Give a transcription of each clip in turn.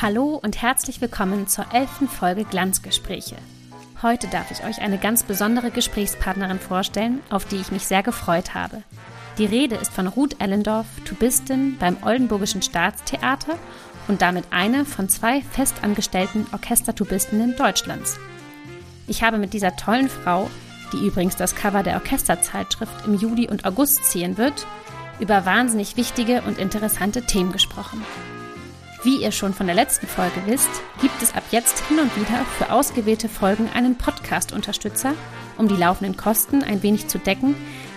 Hallo und herzlich willkommen zur elften Folge Glanzgespräche. Heute darf ich euch eine ganz besondere Gesprächspartnerin vorstellen, auf die ich mich sehr gefreut habe. Die Rede ist von Ruth Ellendorf, Tubistin beim Oldenburgischen Staatstheater und damit eine von zwei festangestellten Orchestertubistinnen Deutschlands. Ich habe mit dieser tollen Frau, die übrigens das Cover der Orchesterzeitschrift im Juli und August ziehen wird, über wahnsinnig wichtige und interessante Themen gesprochen. Wie ihr schon von der letzten Folge wisst, gibt es ab jetzt hin und wieder für ausgewählte Folgen einen Podcast-Unterstützer, um die laufenden Kosten ein wenig zu decken,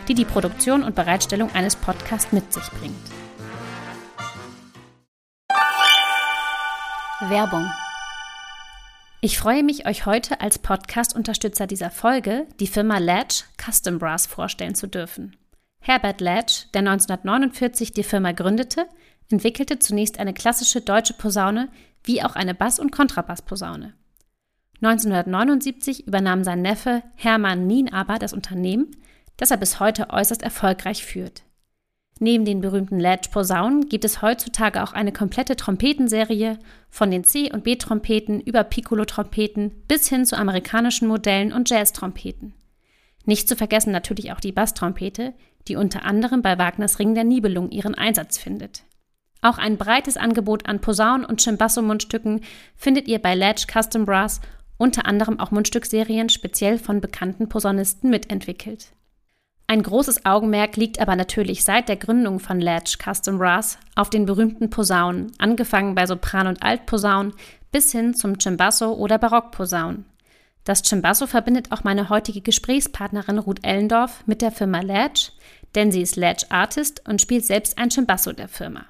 die die Produktion und Bereitstellung eines Podcasts mit sich bringt. Werbung ich freue mich, euch heute als Podcast-Unterstützer dieser Folge die Firma Latch Custom Brass vorstellen zu dürfen. Herbert Latch, der 1949 die Firma gründete, entwickelte zunächst eine klassische deutsche Posaune wie auch eine Bass- und Kontrabassposaune. 1979 übernahm sein Neffe Hermann Nien aber das Unternehmen, das er bis heute äußerst erfolgreich führt. Neben den berühmten Ledge-Posaunen gibt es heutzutage auch eine komplette Trompetenserie, von den C- und B-Trompeten über Piccolo-Trompeten bis hin zu amerikanischen Modellen und Jazz-Trompeten. Nicht zu vergessen natürlich auch die Basstrompete, die unter anderem bei Wagners Ring der Nibelung ihren Einsatz findet. Auch ein breites Angebot an Posaunen und Cimbasso-Mundstücken findet ihr bei Ledge Custom Brass, unter anderem auch Mundstückserien speziell von bekannten Posaunisten mitentwickelt. Ein großes Augenmerk liegt aber natürlich seit der Gründung von Ledge Custom Brass auf den berühmten Posaunen, angefangen bei Sopran- und Altposaunen bis hin zum Cimbasso oder Barockposaunen. Das Cimbasso verbindet auch meine heutige Gesprächspartnerin Ruth Ellendorf mit der Firma Ledge, denn sie ist Ledge Artist und spielt selbst ein Cimbasso der Firma.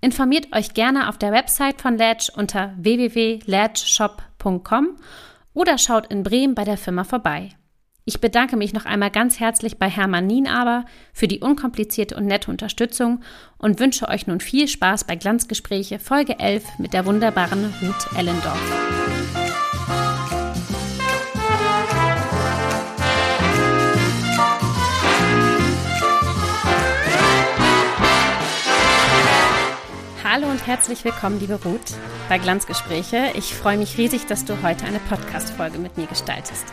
Informiert euch gerne auf der Website von Ledge unter www.ledgeshop.com oder schaut in Bremen bei der Firma vorbei. Ich bedanke mich noch einmal ganz herzlich bei Hermann Nienaber für die unkomplizierte und nette Unterstützung und wünsche euch nun viel Spaß bei Glanzgespräche Folge 11 mit der wunderbaren Ruth Ellendorf. Hallo und herzlich willkommen, liebe Ruth, bei Glanzgespräche. Ich freue mich riesig, dass du heute eine Podcast-Folge mit mir gestaltest.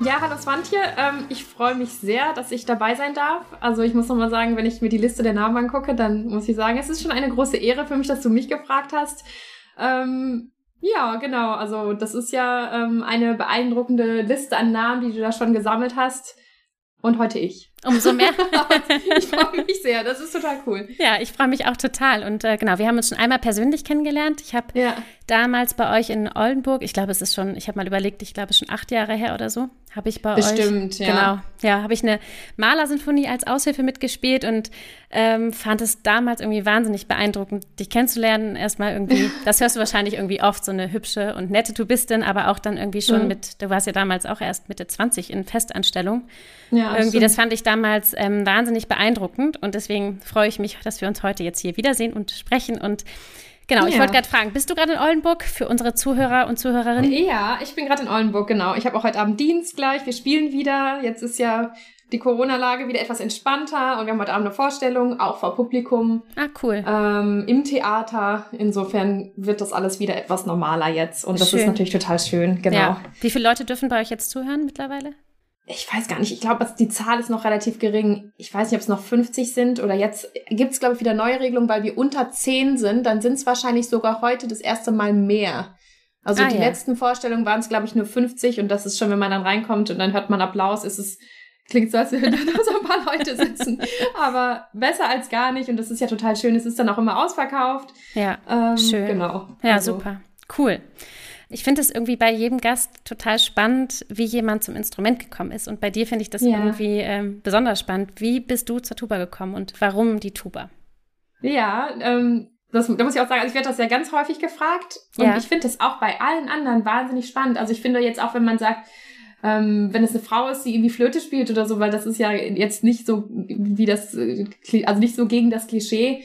Ja, hallo Swantje. Ähm, ich freue mich sehr, dass ich dabei sein darf. Also ich muss nochmal sagen, wenn ich mir die Liste der Namen angucke, dann muss ich sagen, es ist schon eine große Ehre für mich, dass du mich gefragt hast. Ähm, ja, genau. Also das ist ja ähm, eine beeindruckende Liste an Namen, die du da schon gesammelt hast. Und heute ich. Umso mehr. ich freue mich sehr, das ist total cool. Ja, ich freue mich auch total. Und äh, genau, wir haben uns schon einmal persönlich kennengelernt. Ich habe ja. Damals bei euch in Oldenburg, ich glaube, es ist schon, ich habe mal überlegt, ich glaube, es ist schon acht Jahre her oder so, habe ich bei Bestimmt, euch. Bestimmt, ja. Genau, ja, habe ich eine Malersinfonie als Aushilfe mitgespielt und ähm, fand es damals irgendwie wahnsinnig beeindruckend, dich kennenzulernen. Erstmal irgendwie, das hörst du wahrscheinlich irgendwie oft, so eine hübsche und nette Tubistin, aber auch dann irgendwie schon mhm. mit, du warst ja damals auch erst Mitte 20 in Festanstellung. Ja, irgendwie, stimmt. das fand ich damals ähm, wahnsinnig beeindruckend und deswegen freue ich mich, dass wir uns heute jetzt hier wiedersehen und sprechen und Genau, ich wollte gerade fragen, bist du gerade in Oldenburg für unsere Zuhörer und Zuhörerinnen? Ja, ich bin gerade in Oldenburg, genau. Ich habe auch heute Abend Dienst gleich. Wir spielen wieder. Jetzt ist ja die Corona-Lage wieder etwas entspannter und wir haben heute Abend eine Vorstellung, auch vor Publikum. Ah, cool. Ähm, Im Theater. Insofern wird das alles wieder etwas normaler jetzt und das schön. ist natürlich total schön, genau. Ja. Wie viele Leute dürfen bei euch jetzt zuhören mittlerweile? Ich weiß gar nicht, ich glaube, die Zahl ist noch relativ gering. Ich weiß nicht, ob es noch 50 sind oder jetzt gibt es, glaube ich, wieder neue Regelungen, weil wir unter 10 sind, dann sind es wahrscheinlich sogar heute das erste Mal mehr. Also ah, die ja. letzten Vorstellungen waren es, glaube ich, nur 50 und das ist schon, wenn man dann reinkommt und dann hört man Applaus, ist es, klingt so, als würden da so ein paar Leute sitzen. Aber besser als gar nicht und das ist ja total schön. Es ist dann auch immer ausverkauft. Ja, ähm, schön. Genau. Ja, also. super. Cool. Ich finde es irgendwie bei jedem Gast total spannend, wie jemand zum Instrument gekommen ist. Und bei dir finde ich das ja. irgendwie ähm, besonders spannend. Wie bist du zur Tuba gekommen und warum die Tuba? Ja, ähm, das, da muss ich auch sagen, also ich werde das ja ganz häufig gefragt. Und ja. ich finde das auch bei allen anderen wahnsinnig spannend. Also ich finde jetzt auch, wenn man sagt, ähm, wenn es eine Frau ist, die irgendwie Flöte spielt oder so, weil das ist ja jetzt nicht so wie das, äh, also nicht so gegen das Klischee.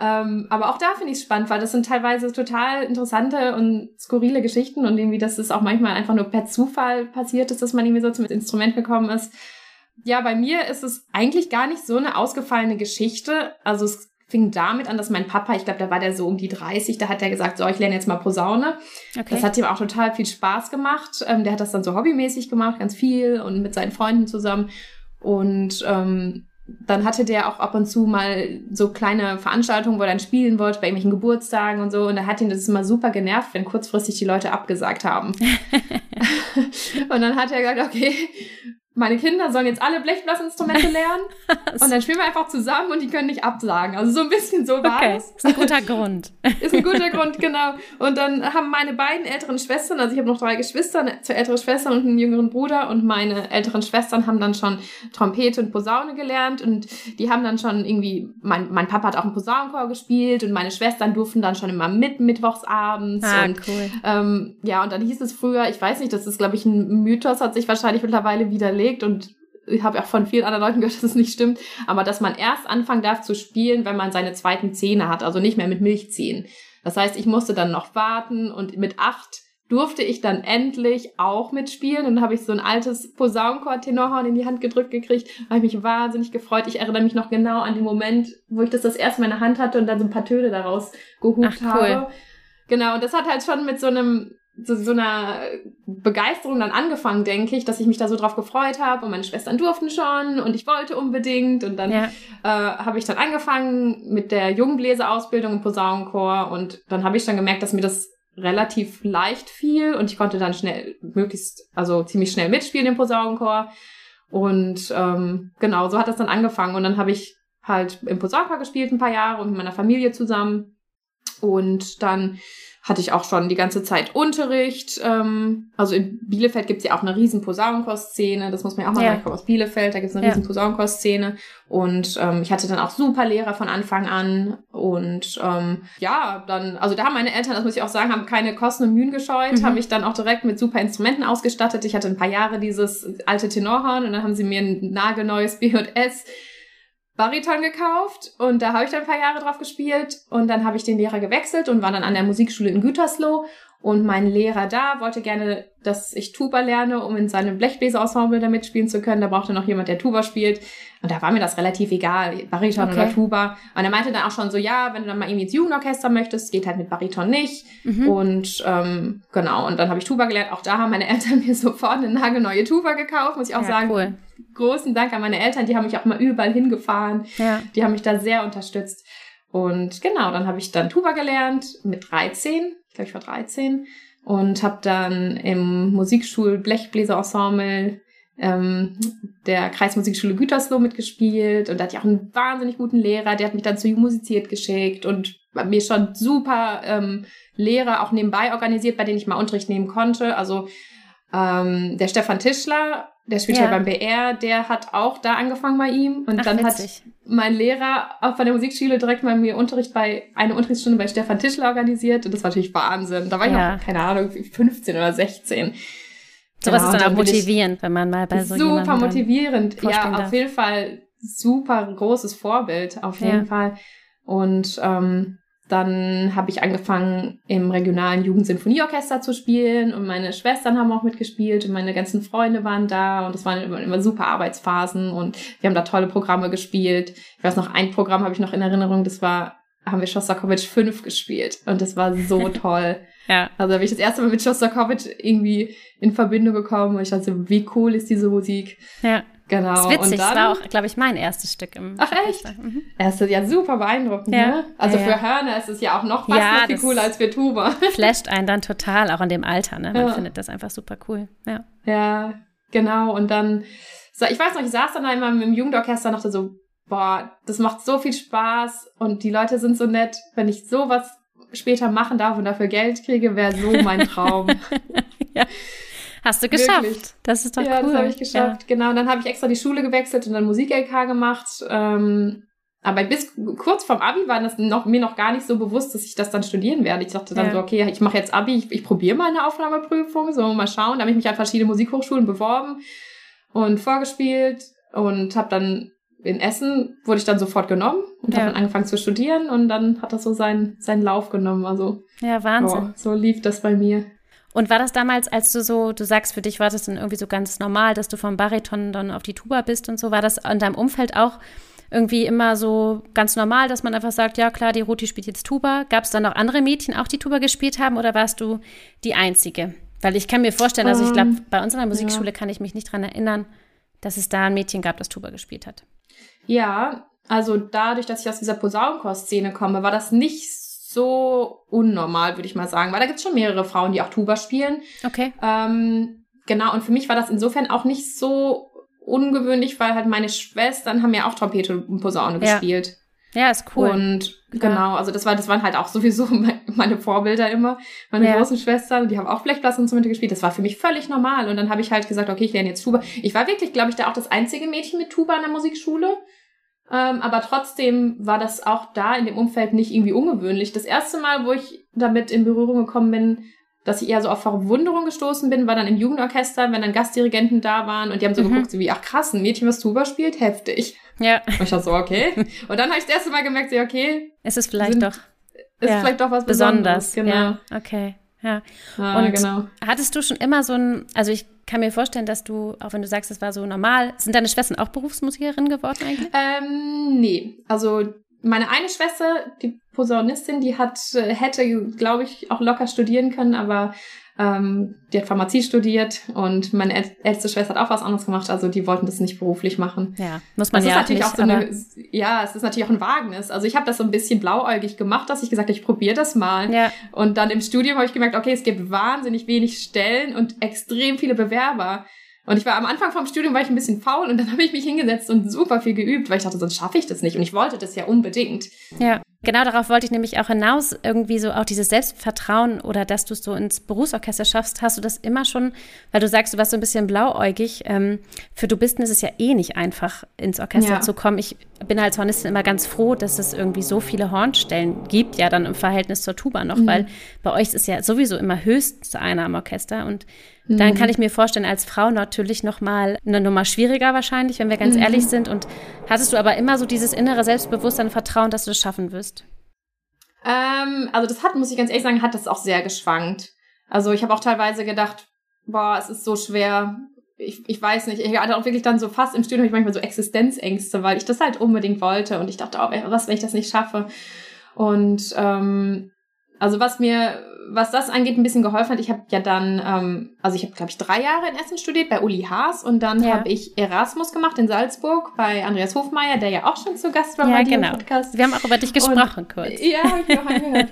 Ähm, aber auch da finde ich es spannend, weil das sind teilweise total interessante und skurrile Geschichten und irgendwie, dass es auch manchmal einfach nur per Zufall passiert ist, dass man irgendwie so zum Instrument gekommen ist. Ja, bei mir ist es eigentlich gar nicht so eine ausgefallene Geschichte. Also es fing damit an, dass mein Papa, ich glaube, da war der so um die 30, da hat er gesagt, so, ich lerne jetzt mal Posaune. Okay. Das hat ihm auch total viel Spaß gemacht. Ähm, der hat das dann so hobbymäßig gemacht, ganz viel und mit seinen Freunden zusammen. Und ähm, dann hatte der auch ab und zu mal so kleine Veranstaltungen, wo er dann spielen wollte, bei irgendwelchen Geburtstagen und so. Und da hat ihn das immer super genervt, wenn kurzfristig die Leute abgesagt haben. und dann hat er gesagt, okay, meine Kinder sollen jetzt alle Blechblasinstrumente lernen und dann spielen wir einfach zusammen und die können nicht absagen. Also so ein bisschen so war okay. es. Ist ein guter Grund. Ist ein guter Grund, genau. Und dann haben meine beiden älteren Schwestern, also ich habe noch drei Geschwister, zwei ältere Schwestern und einen jüngeren Bruder und meine älteren Schwestern haben dann schon Trompete und Posaune gelernt und die haben dann schon irgendwie, mein, mein Papa hat auch einen Posaunenchor gespielt und meine Schwestern durften dann schon immer mit mittwochsabends. Ah, und, cool. Ähm, ja, und dann hieß es früher, ich weiß nicht, das ist glaube ich ein Mythos, hat sich wahrscheinlich mittlerweile widerlegt, gelegt und ich habe auch von vielen anderen Leuten gehört, dass es nicht stimmt, aber dass man erst anfangen darf zu spielen, wenn man seine zweiten Zähne hat, also nicht mehr mit Milchzähnen. Das heißt, ich musste dann noch warten und mit acht durfte ich dann endlich auch mitspielen und dann habe ich so ein altes Posaunenchor-Tenorhorn in die Hand gedrückt gekriegt, habe ich mich wahnsinnig gefreut. Ich erinnere mich noch genau an den Moment, wo ich das das erste Mal in der Hand hatte und dann so ein paar Töne daraus gehupt Ach, cool. habe. Genau, und das hat halt schon mit so einem so, so einer Begeisterung dann angefangen, denke ich, dass ich mich da so drauf gefreut habe und meine Schwestern durften schon und ich wollte unbedingt. Und dann ja. äh, habe ich dann angefangen mit der Jungbläserausbildung im Posaunenchor und dann habe ich dann gemerkt, dass mir das relativ leicht fiel und ich konnte dann schnell, möglichst, also ziemlich schnell mitspielen im Posaunenchor. Und ähm, genau, so hat das dann angefangen. Und dann habe ich halt im Posaunenchor gespielt ein paar Jahre und mit meiner Familie zusammen. Und dann hatte ich auch schon die ganze Zeit Unterricht. Ähm, also in Bielefeld gibt's ja auch eine riesen Posaunenchor-Szene. Das muss man ja auch mal ja. sagen. Ich komme aus Bielefeld, da gibt's eine ja. riesen Posaunenchor-Szene. Und ähm, ich hatte dann auch super Lehrer von Anfang an. Und ähm, ja, dann, also da haben meine Eltern, das muss ich auch sagen, haben keine Kosten und Mühen gescheut, mhm. habe ich dann auch direkt mit super Instrumenten ausgestattet. Ich hatte ein paar Jahre dieses alte Tenorhorn und dann haben sie mir ein nagelneues B&S Bariton gekauft und da habe ich dann ein paar Jahre drauf gespielt und dann habe ich den Lehrer gewechselt und war dann an der Musikschule in Gütersloh und mein Lehrer da wollte gerne, dass ich Tuba lerne, um in seinem Blechbläserensemble da mitspielen zu können. Da brauchte noch jemand, der Tuba spielt. Und da war mir das relativ egal, Bariton okay. oder Tuba. Und er meinte dann auch schon so, ja, wenn du dann mal irgendwie ins Jugendorchester möchtest, geht halt mit Bariton nicht. Mhm. Und ähm, genau, und dann habe ich Tuba gelernt. Auch da haben meine Eltern mir sofort eine nagelneue Tuba gekauft, muss ich auch ja, sagen. Cool großen Dank an meine Eltern, die haben mich auch mal überall hingefahren. Ja. Die haben mich da sehr unterstützt. Und genau, dann habe ich dann Tuba gelernt mit 13. Ich glaube, ich war 13. Und habe dann im Musikschul Blechbläserensemble ähm, der Kreismusikschule Gütersloh mitgespielt. Und da hatte ich auch einen wahnsinnig guten Lehrer, der hat mich dann zu Musiziert geschickt und mir schon super ähm, Lehrer auch nebenbei organisiert, bei denen ich mal Unterricht nehmen konnte. Also ähm, der Stefan Tischler der spielt ja. halt beim BR, der hat auch da angefangen bei ihm. Und Ach, dann witzig. hat mein Lehrer auch bei der Musikschule direkt mal mir Unterricht bei, eine Unterrichtsstunde bei Stefan Tischler organisiert. Und das war natürlich Wahnsinn. Da war ja. ich auch, keine Ahnung, 15 oder 16. Sowas genau, ist dann auch motivierend, wenn man mal bei so Super motivierend. Ja, auf jeden Fall super großes Vorbild, auf jeden ja. Fall. Und ähm, dann habe ich angefangen, im regionalen Jugendsinfonieorchester zu spielen und meine Schwestern haben auch mitgespielt und meine ganzen Freunde waren da und es waren immer, immer super Arbeitsphasen und wir haben da tolle Programme gespielt. Ich weiß noch, ein Programm habe ich noch in Erinnerung, das war, haben wir Shostakovich 5 gespielt und das war so toll. ja. Also habe ich das erste Mal mit Shostakovich irgendwie in Verbindung gekommen und ich dachte, wie cool ist diese Musik. Ja. Genau. Das ist witzig, und dann, das war auch, glaube ich, mein erstes Stück im Ach echt? Mhm. Ist ja super beeindruckend, ja. ne? Also ja, für. Hörner ist es ja auch noch fast ja, noch viel cooler als für Tuba. Flasht einen dann total, auch in dem Alter, ne? Man findet das einfach super cool. Ja. Ja, genau. Und dann, ich weiß noch, ich saß dann einmal im Jugendorchester und dachte so, boah, das macht so viel Spaß und die Leute sind so nett. Wenn ich sowas später machen darf und dafür Geld kriege, wäre so mein Traum. ja. Hast du geschafft. Wirklich. Das ist doch ja, cool. Ja, das habe ich geschafft. Ja. Genau, und dann habe ich extra die Schule gewechselt und dann Musik-LK gemacht. Ähm, aber bis kurz vorm Abi war das noch, mir noch gar nicht so bewusst, dass ich das dann studieren werde. Ich dachte dann ja. so, okay, ich mache jetzt Abi, ich, ich probiere mal eine Aufnahmeprüfung, so mal schauen. Da habe ich mich an verschiedene Musikhochschulen beworben und vorgespielt und habe dann in Essen wurde ich dann sofort genommen und ja. habe dann angefangen zu studieren und dann hat das so seinen, seinen Lauf genommen. Also ja, Wahnsinn. Oh, so lief das bei mir. Und war das damals, als du so, du sagst, für dich war das dann irgendwie so ganz normal, dass du vom Bariton dann auf die Tuba bist und so, war das in deinem Umfeld auch irgendwie immer so ganz normal, dass man einfach sagt, ja klar, die Ruti spielt jetzt Tuba. Gab es dann noch andere Mädchen auch, die Tuba gespielt haben oder warst du die Einzige? Weil ich kann mir vorstellen, also ich glaube, ähm, bei uns in der Musikschule ja. kann ich mich nicht dran erinnern, dass es da ein Mädchen gab, das Tuba gespielt hat. Ja, also dadurch, dass ich aus dieser Posaunenchor-Szene komme, war das nicht so unnormal, würde ich mal sagen. Weil da gibt es schon mehrere Frauen, die auch Tuba spielen. Okay. Ähm, genau, und für mich war das insofern auch nicht so ungewöhnlich, weil halt meine Schwestern haben ja auch Trompete und Posaune ja. gespielt. Ja, ist cool. Und ja. genau, also das war, das waren halt auch sowieso meine Vorbilder immer. Meine ja. großen Schwestern, die haben auch Blechblasinstrumente gespielt. Das war für mich völlig normal. Und dann habe ich halt gesagt, okay, ich lerne jetzt Tuba. Ich war wirklich, glaube ich, da auch das einzige Mädchen mit Tuba in der Musikschule. Ähm, aber trotzdem war das auch da in dem Umfeld nicht irgendwie ungewöhnlich. Das erste Mal, wo ich damit in Berührung gekommen bin, dass ich eher so auf Verwunderung gestoßen bin, war dann im Jugendorchester, wenn dann Gastdirigenten da waren und die haben so mhm. geguckt, so wie, ach krass, ein Mädchen, was Tuba spielt, heftig. Ja. Und ich dachte so, okay. Und dann habe ich das erste Mal gemerkt, so, okay. Es ist vielleicht sind, doch. Ist ja, vielleicht doch was Besonderes. Besonders, genau. Ja, okay. Ja. Ah, und genau. hattest du schon immer so ein, also ich kann mir vorstellen, dass du, auch wenn du sagst, es war so normal, sind deine Schwestern auch Berufsmusikerinnen geworden eigentlich? Ähm, nee. Also meine eine Schwester, die Posaunistin, die hat, äh, hätte, glaube ich, auch locker studieren können, aber ähm, die hat Pharmazie studiert und meine älteste Schwester hat auch was anderes gemacht, also die wollten das nicht beruflich machen. Ja, muss man das ja ist natürlich nicht, auch so eine, ja, es ist natürlich auch ein Wagnis. Also ich habe das so ein bisschen blauäugig gemacht, dass ich gesagt habe, ich probiere das mal. Ja. Und dann im Studium habe ich gemerkt, okay, es gibt wahnsinnig wenig Stellen und extrem viele Bewerber. Und ich war am Anfang vom Studium war ich ein bisschen faul und dann habe ich mich hingesetzt und super viel geübt, weil ich dachte, sonst schaffe ich das nicht. Und ich wollte das ja unbedingt. Ja, genau darauf wollte ich nämlich auch hinaus. Irgendwie so auch dieses Selbstvertrauen oder dass du es so ins Berufsorchester schaffst, hast du das immer schon, weil du sagst, du warst so ein bisschen blauäugig. Ähm, für du bist ist es ja eh nicht einfach, ins Orchester ja. zu kommen. Ich bin als Hornistin immer ganz froh, dass es irgendwie so viele Hornstellen gibt, ja dann im Verhältnis zur Tuba noch, mhm. weil bei euch ist es ja sowieso immer höchstens einer am Orchester und dann kann mhm. ich mir vorstellen, als Frau natürlich noch mal eine Nummer schwieriger wahrscheinlich, wenn wir ganz mhm. ehrlich sind. Und hattest du aber immer so dieses innere Selbstbewusstsein, Vertrauen, dass du es schaffen wirst? Ähm, also das hat, muss ich ganz ehrlich sagen, hat das auch sehr geschwankt. Also ich habe auch teilweise gedacht, boah, es ist so schwer. Ich, ich weiß nicht, ich hatte auch wirklich dann so fast im Studium ich manchmal so Existenzängste, weil ich das halt unbedingt wollte und ich dachte, oh, was, wenn ich das nicht schaffe? Und ähm, also was mir was das angeht, ein bisschen geholfen hat. Ich habe ja dann, ähm, also ich habe, glaube ich, drei Jahre in Essen studiert bei Uli Haas und dann ja. habe ich Erasmus gemacht in Salzburg bei Andreas Hofmeier, der ja auch schon zu Gast war ja, bei genau. Podcast. Wir haben auch über dich gesprochen und, kurz. Ja, habe ich auch angehört.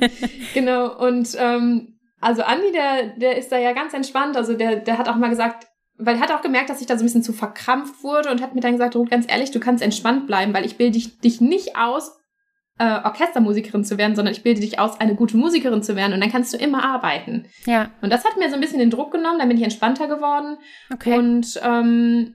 genau. Und ähm, also Andi, der, der ist da ja ganz entspannt. Also der, der hat auch mal gesagt, weil er hat auch gemerkt, dass ich da so ein bisschen zu verkrampft wurde und hat mir dann gesagt, Ruth, ganz ehrlich, du kannst entspannt bleiben, weil ich bilde dich, dich nicht aus, äh, Orchestermusikerin zu werden, sondern ich bilde dich aus, eine gute Musikerin zu werden und dann kannst du immer arbeiten. Ja. Und das hat mir so ein bisschen den Druck genommen, dann bin ich entspannter geworden. Okay. Und ähm,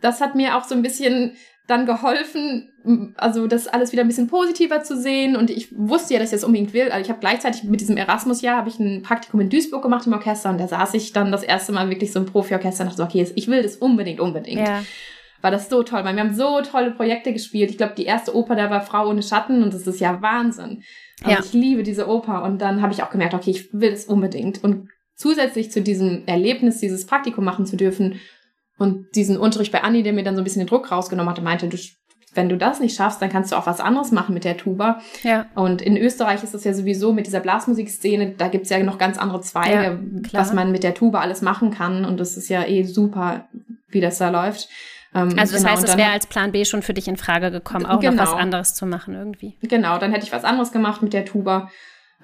das hat mir auch so ein bisschen dann geholfen, also das alles wieder ein bisschen positiver zu sehen. Und ich wusste ja, dass ich das unbedingt will. Also ich habe gleichzeitig mit diesem Erasmus-Jahr habe ich ein Praktikum in Duisburg gemacht im Orchester und da saß ich dann das erste Mal wirklich so im Profi-Orchester und dachte so, okay, ich will das unbedingt, unbedingt. Ja war das so toll, weil wir haben so tolle Projekte gespielt. Ich glaube, die erste Oper da war Frau ohne Schatten und das ist ja Wahnsinn. Also ja. ich liebe diese Oper und dann habe ich auch gemerkt, okay, ich will das unbedingt. Und zusätzlich zu diesem Erlebnis, dieses Praktikum machen zu dürfen und diesen Unterricht bei Anni, der mir dann so ein bisschen den Druck rausgenommen hatte, meinte, du, wenn du das nicht schaffst, dann kannst du auch was anderes machen mit der Tuba. Ja. Und in Österreich ist das ja sowieso mit dieser Blasmusikszene, da gibt's ja noch ganz andere Zweige, ja, was man mit der Tuba alles machen kann. Und das ist ja eh super, wie das da läuft. Ähm, also das genau, heißt, es wäre als Plan B schon für dich in Frage gekommen, auch genau. noch was anderes zu machen irgendwie. Genau, dann hätte ich was anderes gemacht mit der Tuba.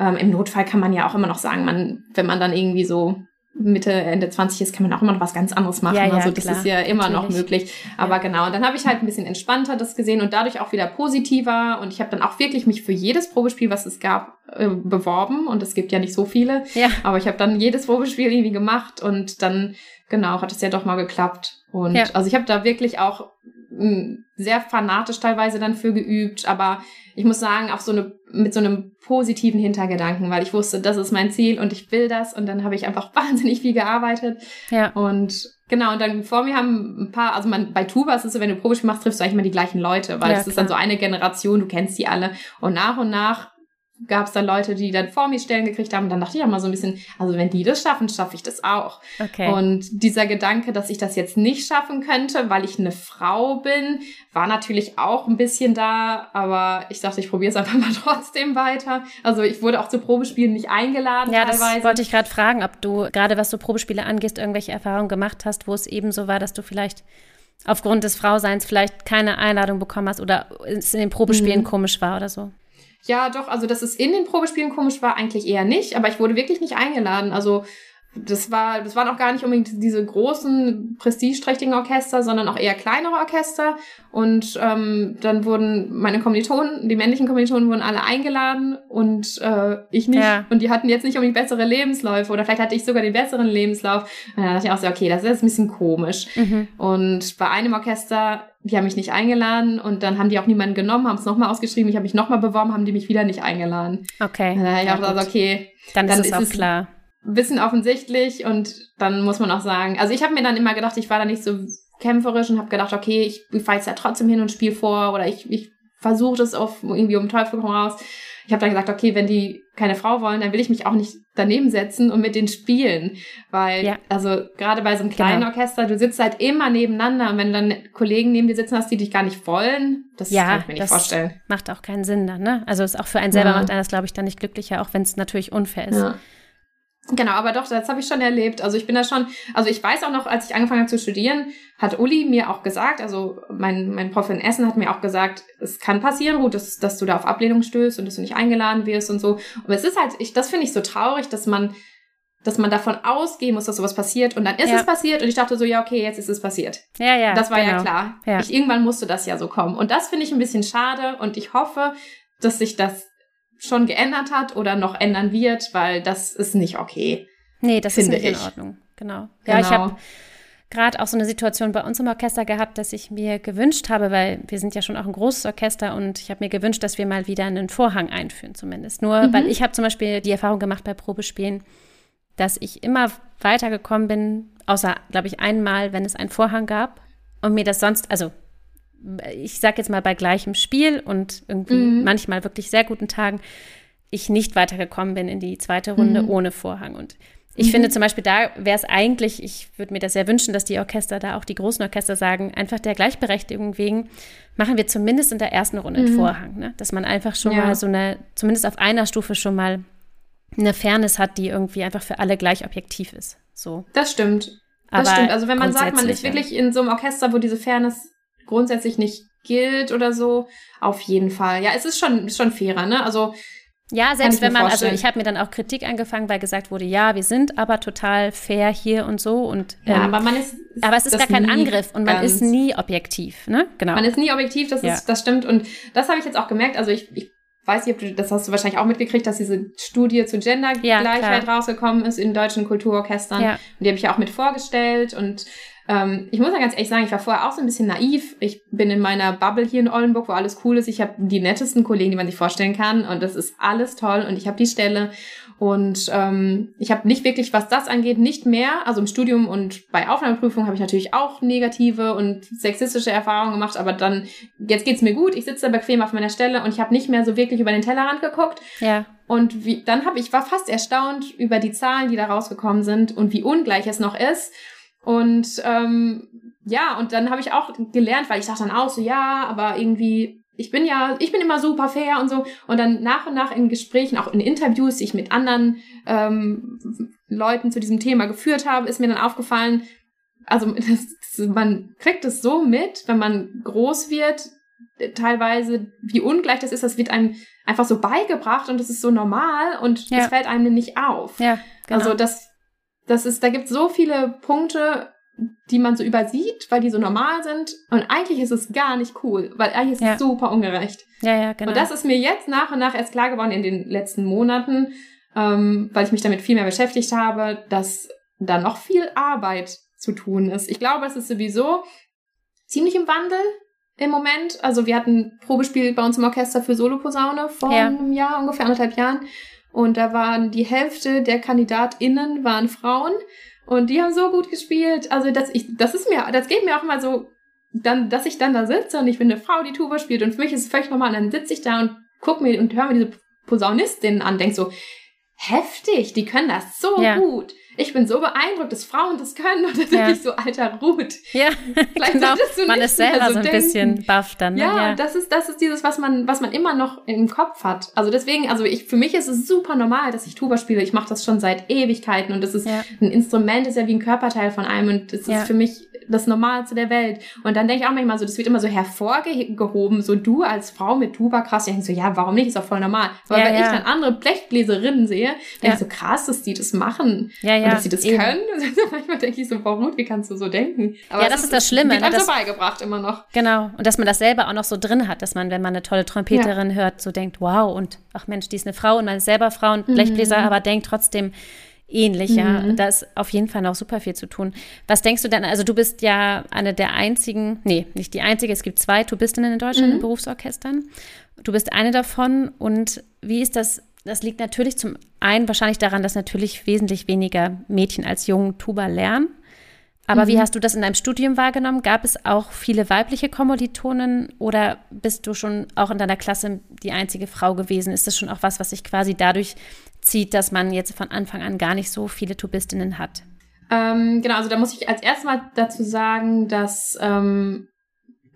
Ähm, Im Notfall kann man ja auch immer noch sagen, man, wenn man dann irgendwie so Mitte, Ende 20 ist, kann man auch immer noch was ganz anderes machen. Ja, ja, also das klar, ist ja immer natürlich. noch möglich. Aber ja. genau, dann habe ich halt ein bisschen entspannter das gesehen und dadurch auch wieder positiver. Und ich habe dann auch wirklich mich für jedes Probespiel, was es gab, äh, beworben. Und es gibt ja nicht so viele. Ja. Aber ich habe dann jedes Probespiel irgendwie gemacht und dann, genau, hat es ja doch mal geklappt. Und ja. also ich habe da wirklich auch hm, sehr fanatisch teilweise dann für geübt, aber ich muss sagen, auch so eine, mit so einem positiven Hintergedanken, weil ich wusste, das ist mein Ziel und ich will das und dann habe ich einfach wahnsinnig viel gearbeitet. Ja. Und genau, und dann vor mir haben ein paar, also man, bei Tuba ist es so, wenn du Probespiel machst, triffst du eigentlich immer die gleichen Leute, weil ja, es ist dann so eine Generation, du kennst die alle und nach und nach gab es dann Leute, die dann vor mir Stellen gekriegt haben. Und dann dachte ich auch mal so ein bisschen, also wenn die das schaffen, schaffe ich das auch. Okay. Und dieser Gedanke, dass ich das jetzt nicht schaffen könnte, weil ich eine Frau bin, war natürlich auch ein bisschen da. Aber ich dachte, ich probiere es einfach mal trotzdem weiter. Also ich wurde auch zu Probespielen nicht eingeladen. Ja, teilweise. das wollte ich gerade fragen, ob du gerade was so Probespiele angehst, irgendwelche Erfahrungen gemacht hast, wo es eben so war, dass du vielleicht aufgrund des Frauseins vielleicht keine Einladung bekommen hast oder es in den Probespielen mhm. komisch war oder so. Ja, doch, also dass es in den Probespielen komisch war, eigentlich eher nicht, aber ich wurde wirklich nicht eingeladen. Also das war, das waren auch gar nicht unbedingt diese großen, prestigeträchtigen Orchester, sondern auch eher kleinere Orchester. Und ähm, dann wurden meine Kommilitonen, die männlichen Kommilitonen wurden alle eingeladen und äh, ich nicht. Ja. Und die hatten jetzt nicht unbedingt bessere Lebensläufe oder vielleicht hatte ich sogar den besseren Lebenslauf. Und dann dachte ich auch so, okay, das ist jetzt ein bisschen komisch. Mhm. Und bei einem Orchester die haben mich nicht eingeladen und dann haben die auch niemanden genommen, haben es nochmal ausgeschrieben, ich habe mich nochmal beworben, haben die mich wieder nicht eingeladen. Okay. Dann habe ich auch gesagt, okay. Dann, dann ist es auch ist klar bisschen offensichtlich und dann muss man auch sagen, also ich habe mir dann immer gedacht, ich war da nicht so kämpferisch und habe gedacht, okay, ich, ich fahre jetzt ja trotzdem hin und spiele vor oder ich, ich versuche das auf irgendwie um Teufel komm raus. Ich habe dann gesagt, okay, wenn die keine Frau wollen, dann will ich mich auch nicht daneben setzen und mit denen spielen, weil ja. also gerade bei so einem kleinen genau. Orchester, du sitzt halt immer nebeneinander und wenn dann Kollegen neben dir sitzen hast, die dich gar nicht wollen, das ja, kann ich mir nicht vorstellen. Macht auch keinen Sinn dann, ne? Also ist auch für einen selber ja. macht einen das glaube ich dann nicht glücklicher, auch wenn es natürlich unfair ist. Ja. Genau, aber doch, das habe ich schon erlebt. Also ich bin da schon, also ich weiß auch noch, als ich angefangen habe zu studieren, hat Uli mir auch gesagt, also mein, mein Prof in Essen hat mir auch gesagt, es kann passieren, gut, dass, dass du da auf Ablehnung stößt und dass du nicht eingeladen wirst und so. Aber es ist halt, ich, das finde ich so traurig, dass man, dass man davon ausgehen muss, dass sowas passiert und dann ist ja. es passiert und ich dachte so, ja, okay, jetzt ist es passiert. Ja, ja. Das war genau. ja klar. Ja. Ich, irgendwann musste das ja so kommen. Und das finde ich ein bisschen schade und ich hoffe, dass sich das schon geändert hat oder noch ändern wird, weil das ist nicht okay. Nee, das ist nicht ich. in Ordnung. Genau. Ja, genau. ich habe gerade auch so eine Situation bei uns im Orchester gehabt, dass ich mir gewünscht habe, weil wir sind ja schon auch ein großes Orchester und ich habe mir gewünscht, dass wir mal wieder einen Vorhang einführen zumindest. Nur, mhm. weil ich habe zum Beispiel die Erfahrung gemacht bei Probespielen, dass ich immer weitergekommen bin, außer, glaube ich, einmal, wenn es einen Vorhang gab und mir das sonst, also ich sage jetzt mal bei gleichem Spiel und irgendwie mhm. manchmal wirklich sehr guten Tagen, ich nicht weitergekommen bin in die zweite Runde mhm. ohne Vorhang. Und ich mhm. finde zum Beispiel, da wäre es eigentlich, ich würde mir das sehr wünschen, dass die Orchester da auch die großen Orchester sagen, einfach der Gleichberechtigung wegen, machen wir zumindest in der ersten Runde einen mhm. Vorhang. Ne? Dass man einfach schon ja. mal so eine, zumindest auf einer Stufe schon mal eine Fairness hat, die irgendwie einfach für alle gleich objektiv ist. So. Das stimmt. Das Aber stimmt. Also wenn man sagt, man ist wirklich in so einem Orchester, wo diese Fairness grundsätzlich nicht gilt oder so. Auf jeden Fall. Ja, es ist schon, schon fairer, ne? Also. Ja, selbst wenn man, also vorstellen. also ich habe mir dann auch Kritik angefangen, weil gesagt wurde, ja, wir sind aber total fair hier und so und ähm, ja, aber man ist, aber es ist gar kein Angriff und man ist nie objektiv, ne? Genau. Man ist nie objektiv, das ja. ist, das stimmt und das habe ich jetzt auch gemerkt. Also ich, ich weiß nicht, ob du, das hast du wahrscheinlich auch mitgekriegt, dass diese Studie zu Gendergleichheit ja, rausgekommen ist in deutschen Kulturorchestern. Ja. Und die habe ich ja auch mit vorgestellt und ähm, ich muss ja ganz ehrlich sagen, ich war vorher auch so ein bisschen naiv. Ich bin in meiner Bubble hier in Oldenburg, wo alles cool ist. Ich habe die nettesten Kollegen, die man sich vorstellen kann. Und das ist alles toll. Und ich habe die Stelle. Und ähm, ich habe nicht wirklich, was das angeht, nicht mehr. Also im Studium und bei Aufnahmeprüfungen habe ich natürlich auch negative und sexistische Erfahrungen gemacht. Aber dann, jetzt geht's mir gut. Ich sitze da bequem auf meiner Stelle und ich habe nicht mehr so wirklich über den Tellerrand geguckt. Ja. Und wie, dann habe ich war fast erstaunt über die Zahlen, die da rausgekommen sind und wie ungleich es noch ist. Und ähm, ja, und dann habe ich auch gelernt, weil ich dachte dann auch so, ja, aber irgendwie, ich bin ja, ich bin immer super fair und so. Und dann nach und nach in Gesprächen, auch in Interviews, die ich mit anderen ähm, Leuten zu diesem Thema geführt habe, ist mir dann aufgefallen, also das, man kriegt es so mit, wenn man groß wird, teilweise, wie ungleich das ist, das wird einem einfach so beigebracht und das ist so normal und ja. das fällt einem nicht auf. Ja, genau. Also das das ist, da gibt so viele Punkte, die man so übersieht, weil die so normal sind. Und eigentlich ist es gar nicht cool, weil eigentlich ist ja. es super ungerecht. Ja, ja, genau. Und das ist mir jetzt nach und nach erst klar geworden in den letzten Monaten, ähm, weil ich mich damit viel mehr beschäftigt habe, dass da noch viel Arbeit zu tun ist. Ich glaube, es ist sowieso ziemlich im Wandel im Moment. Also wir hatten Probespiel bei uns im Orchester für Soloposaune vor ja. einem Jahr, ungefähr anderthalb Jahren. Und da waren die Hälfte der KandidatInnen waren Frauen. Und die haben so gut gespielt. Also das, ich, das ist mir, das geht mir auch immer so, dann, dass ich dann da sitze und ich bin eine Frau, die Tuba spielt. Und für mich ist es völlig normal. Und dann sitze ich da und guck mir und höre mir diese Posaunistinnen an, denke so, heftig, die können das so ja. gut ich bin so beeindruckt, dass Frauen das können. Und dann ja. denke ich so, alter Ruth. Ja, Vielleicht genau. du man ist selber so, so ein denken. bisschen baff dann. Ne? Ja, ja, das ist das ist dieses, was man was man immer noch im Kopf hat. Also deswegen, also ich für mich ist es super normal, dass ich Tuba spiele. Ich mache das schon seit Ewigkeiten und das ist ja. ein Instrument, ist ja wie ein Körperteil von einem und das ist für mich das Normalste der Welt. Und dann denke ich auch manchmal so, das wird immer so hervorgehoben, so du als Frau mit Tuba krass. Ich denke so, ja, warum nicht? Ist doch voll normal. Aber wenn ich dann andere Blechbläserinnen sehe, denke ich so krass, dass die das machen. Ja, ja und dass sie das eben. können. manchmal denke ich so, warum, wie kannst du so denken? Aber ja, das, ist das Schlimme. Wird ne? beigebracht immer noch. Genau. Und dass man das selber auch noch so drin hat, dass man, wenn man eine tolle Trompeterin ja. hört, so denkt, wow, und ach Mensch, die ist eine Frau und man ist selber Frau und Blechbläser, mhm. aber denkt trotzdem, ähnlich, ja. Mhm. Da ist auf jeden Fall noch super viel zu tun. Was denkst du denn, also du bist ja eine der einzigen, nee, nicht die einzige, es gibt zwei Tubistinnen in Deutschland mhm. in Berufsorchestern. Du bist eine davon und wie ist das das liegt natürlich zum einen wahrscheinlich daran, dass natürlich wesentlich weniger Mädchen als Jungen Tuba lernen. Aber mhm. wie hast du das in deinem Studium wahrgenommen? Gab es auch viele weibliche Kommilitonen oder bist du schon auch in deiner Klasse die einzige Frau gewesen? Ist das schon auch was, was sich quasi dadurch zieht, dass man jetzt von Anfang an gar nicht so viele Tubistinnen hat? Ähm, genau, also da muss ich als erstes mal dazu sagen, dass ähm,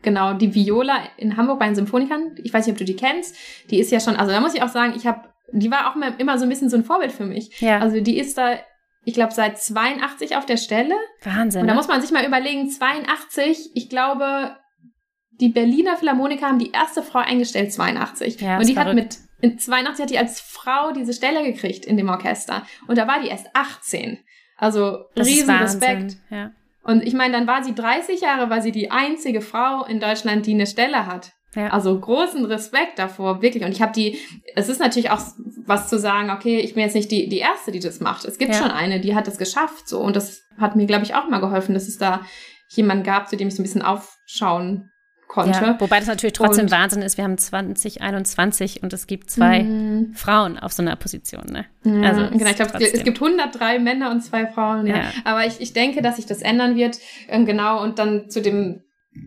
genau die Viola in Hamburg bei den Symphonikern, ich weiß nicht, ob du die kennst, die ist ja schon, also da muss ich auch sagen, ich habe die war auch immer so ein bisschen so ein Vorbild für mich. Ja. Also die ist da, ich glaube, seit 82 auf der Stelle. Wahnsinn. Und da ne? muss man sich mal überlegen, 82, ich glaube, die Berliner Philharmoniker haben die erste Frau eingestellt, 82. Ja, und die hat mit, in 82 hat die als Frau diese Stelle gekriegt in dem Orchester. Und da war die erst 18. Also das riesen Respekt. Ja. Und ich meine, dann war sie 30 Jahre, war sie die einzige Frau in Deutschland, die eine Stelle hat. Ja. Also großen Respekt davor, wirklich. Und ich habe die, es ist natürlich auch was zu sagen, okay, ich bin jetzt nicht die, die Erste, die das macht. Es gibt ja. schon eine, die hat das geschafft. so Und das hat mir, glaube ich, auch mal geholfen, dass es da jemand gab, zu dem ich so ein bisschen aufschauen konnte. Ja, wobei das natürlich trotzdem und, Wahnsinn ist. Wir haben 2021 und es gibt zwei mm, Frauen auf so einer Position. Ne? Ja, also genau, ich glaube, es gibt 103 Männer und zwei Frauen. Ja. ja. Aber ich, ich denke, dass sich das ändern wird. Ähm, genau, und dann zu dem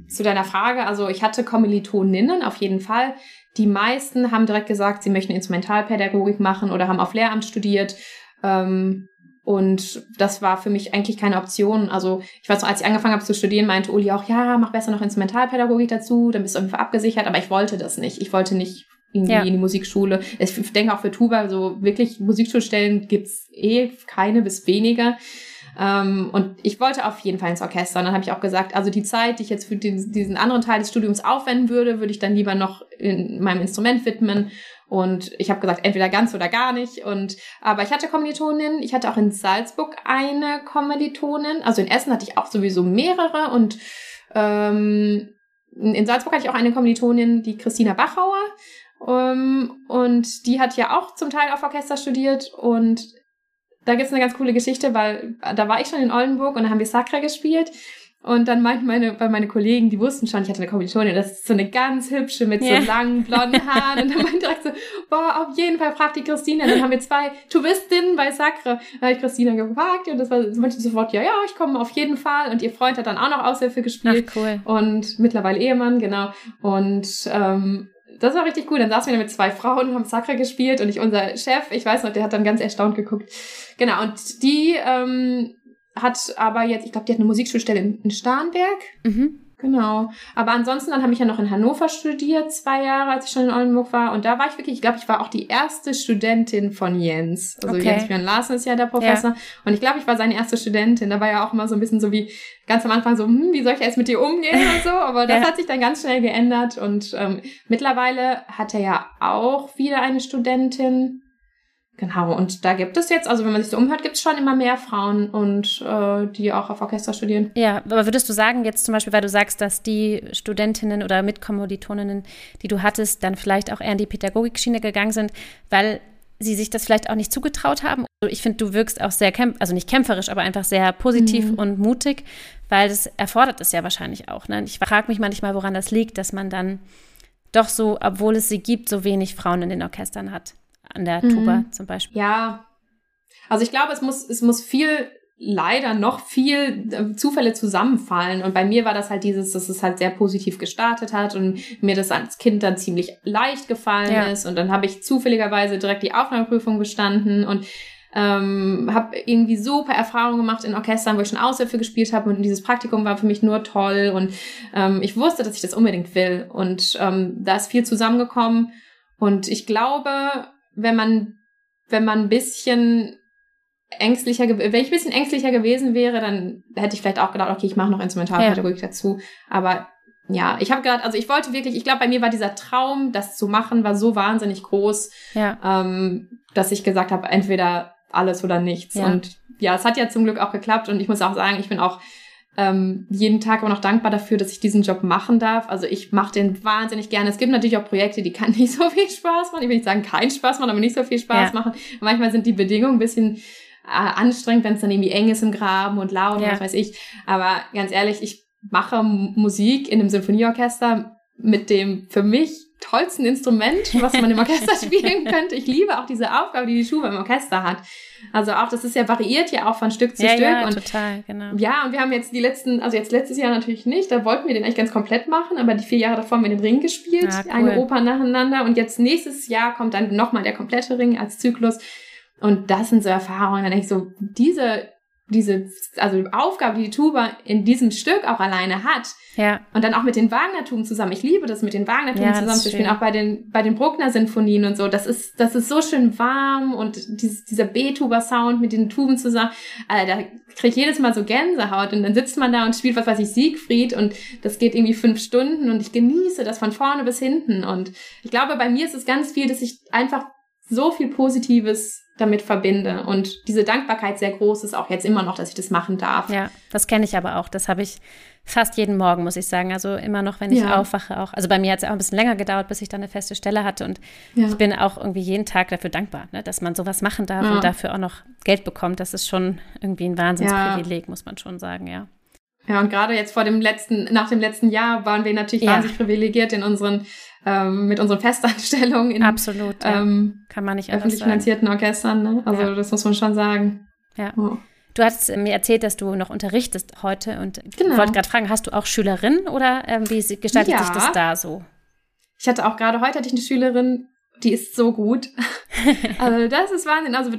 zu deiner Frage, also ich hatte Kommilitoninnen auf jeden Fall. Die meisten haben direkt gesagt, sie möchten Instrumentalpädagogik machen oder haben auf Lehramt studiert. Ähm, und das war für mich eigentlich keine Option. Also ich weiß noch, als ich angefangen habe zu studieren, meinte Uli auch, ja, mach besser noch Instrumentalpädagogik dazu, dann bist du irgendwie abgesichert. Aber ich wollte das nicht. Ich wollte nicht irgendwie ja. in die Musikschule. Ich denke auch für Tuba, so wirklich Musikschulstellen gibt's eh keine bis weniger. Ähm, und ich wollte auf jeden Fall ins Orchester. Und dann habe ich auch gesagt, also die Zeit, die ich jetzt für den, diesen anderen Teil des Studiums aufwenden würde, würde ich dann lieber noch in meinem Instrument widmen. Und ich habe gesagt, entweder ganz oder gar nicht. Und aber ich hatte Kommilitonin, ich hatte auch in Salzburg eine Kommilitonin. Also in Essen hatte ich auch sowieso mehrere und ähm, in Salzburg hatte ich auch eine Kommilitonin, die Christina Bachauer. Um, ähm, und die hat ja auch zum Teil auf Orchester studiert und da gibt's eine ganz coole Geschichte, weil da war ich schon in Oldenburg und da haben wir Sacra gespielt. Und dann meinten meine, weil meine Kollegen, die wussten schon, ich hatte eine Kommilitonin, das ist so eine ganz hübsche mit yeah. so langen blonden Haaren. und dann meinte direkt so, boah, auf jeden Fall fragt die Christina. Und dann haben wir zwei Touristinnen bei Sacre. Da habe ich Christina gefragt und das war, meinte sofort, ja, ja, ich komme auf jeden Fall. Und ihr Freund hat dann auch noch Aushilfe gespielt. Ach, cool. Und mittlerweile Ehemann, genau. Und ähm, das war richtig cool. Dann saßen wir mit zwei Frauen, haben Sacre gespielt und ich, unser Chef, ich weiß noch, der hat dann ganz erstaunt geguckt. Genau, und die ähm, hat aber jetzt, ich glaube, die hat eine Musikschulstelle in, in Starnberg. Mhm. Genau. Aber ansonsten, dann habe ich ja noch in Hannover studiert, zwei Jahre, als ich schon in Oldenburg war. Und da war ich wirklich, ich glaube, ich war auch die erste Studentin von Jens. Also okay. Jens Björn Larsen ist ja der Professor. Ja. Und ich glaube, ich war seine erste Studentin. Da war ja auch immer so ein bisschen so wie ganz am Anfang so, hm, wie soll ich jetzt mit dir umgehen und so. Aber das ja. hat sich dann ganz schnell geändert. Und ähm, mittlerweile hat er ja auch wieder eine Studentin. Genau, und da gibt es jetzt, also wenn man sich so umhört, gibt es schon immer mehr Frauen und äh, die auch auf Orchester studieren. Ja, aber würdest du sagen, jetzt zum Beispiel, weil du sagst, dass die Studentinnen oder Mitkommilitoninnen, die du hattest, dann vielleicht auch eher in die Pädagogikschiene gegangen sind, weil sie sich das vielleicht auch nicht zugetraut haben? Also ich finde, du wirkst auch sehr, also nicht kämpferisch, aber einfach sehr positiv mhm. und mutig, weil das erfordert es ja wahrscheinlich auch. Ne? Ich frage mich manchmal, woran das liegt, dass man dann doch so, obwohl es sie gibt, so wenig Frauen in den Orchestern hat an der Tuba mhm. zum Beispiel. Ja, also ich glaube, es muss, es muss viel leider noch viel äh, Zufälle zusammenfallen. Und bei mir war das halt dieses, dass es halt sehr positiv gestartet hat und mir das als Kind dann ziemlich leicht gefallen ja. ist. Und dann habe ich zufälligerweise direkt die Aufnahmeprüfung bestanden und ähm, habe irgendwie super Erfahrungen gemacht in Orchestern, wo ich schon Aushilfe gespielt habe und dieses Praktikum war für mich nur toll und ähm, ich wusste, dass ich das unbedingt will und ähm, da ist viel zusammengekommen und ich glaube, wenn man wenn man ein bisschen ängstlicher, wenn ich ein bisschen ängstlicher gewesen wäre, dann hätte ich vielleicht auch gedacht, okay, ich mache noch Instrumentalpädagogik ja. dazu. Aber ja, ich habe gerade, also ich wollte wirklich, ich glaube, bei mir war dieser Traum, das zu machen, war so wahnsinnig groß, ja. ähm, dass ich gesagt habe, entweder alles oder nichts. Ja. Und ja, es hat ja zum Glück auch geklappt und ich muss auch sagen, ich bin auch ähm, jeden Tag immer noch dankbar dafür, dass ich diesen Job machen darf. Also ich mache den wahnsinnig gerne. Es gibt natürlich auch Projekte, die kann nicht so viel Spaß machen. Ich will nicht sagen, keinen Spaß machen, aber nicht so viel Spaß ja. machen. manchmal sind die Bedingungen ein bisschen äh, anstrengend, wenn es dann irgendwie eng ist im Graben und laut ja. was weiß ich. Aber ganz ehrlich, ich mache Musik in einem Sinfonieorchester mit dem für mich tollsten Instrument, was man im Orchester spielen könnte. Ich liebe auch diese Aufgabe, die die Schuhe im Orchester hat. Also auch, das ist ja variiert ja auch von Stück zu ja, Stück. Ja, und, total, genau. Ja, und wir haben jetzt die letzten, also jetzt letztes Jahr natürlich nicht, da wollten wir den eigentlich ganz komplett machen, aber die vier Jahre davor haben wir den Ring gespielt, ah, cool. eine Oper nacheinander und jetzt nächstes Jahr kommt dann nochmal der komplette Ring als Zyklus. Und das sind so Erfahrungen, dann denke ich so, diese diese, also Aufgabe, die die Tuba in diesem Stück auch alleine hat. Ja. Und dann auch mit den Wagner-Tuben zusammen. Ich liebe das, mit den Wagner-Tuben ja, zusammen zu spielen, auch bei den, bei den Bruckner-Sinfonien und so. Das ist, das ist so schön warm und dieses, dieser B-Tuba-Sound mit den Tuben zusammen. Also, da kriege ich jedes Mal so Gänsehaut und dann sitzt man da und spielt, was weiß ich, Siegfried und das geht irgendwie fünf Stunden und ich genieße das von vorne bis hinten. Und ich glaube, bei mir ist es ganz viel, dass ich einfach so viel Positives damit verbinde. Und diese Dankbarkeit sehr groß ist auch jetzt immer noch, dass ich das machen darf. Ja, das kenne ich aber auch. Das habe ich fast jeden Morgen, muss ich sagen. Also immer noch, wenn ich ja. aufwache, auch. Also bei mir hat es auch ein bisschen länger gedauert, bis ich dann eine feste Stelle hatte. Und ja. ich bin auch irgendwie jeden Tag dafür dankbar, ne, dass man sowas machen darf ja. und dafür auch noch Geld bekommt. Das ist schon irgendwie ein Wahnsinnsprivileg, muss man schon sagen, ja. Ja, und gerade jetzt vor dem letzten, nach dem letzten Jahr waren wir natürlich wahnsinnig privilegiert in unseren ähm, mit unseren Festanstellungen in Absolut, ja. ähm, kann man nicht öffentlich finanzierten Orchestern. Ne? Also ja. das muss man schon sagen. Ja. Oh. Du hast mir erzählt, dass du noch unterrichtest heute und genau. ich wollte gerade fragen, hast du auch Schülerinnen oder ähm, wie gestaltet ja. sich das da so? Ich hatte auch gerade heute hatte ich eine Schülerin, die ist so gut. also das ist Wahnsinn. Also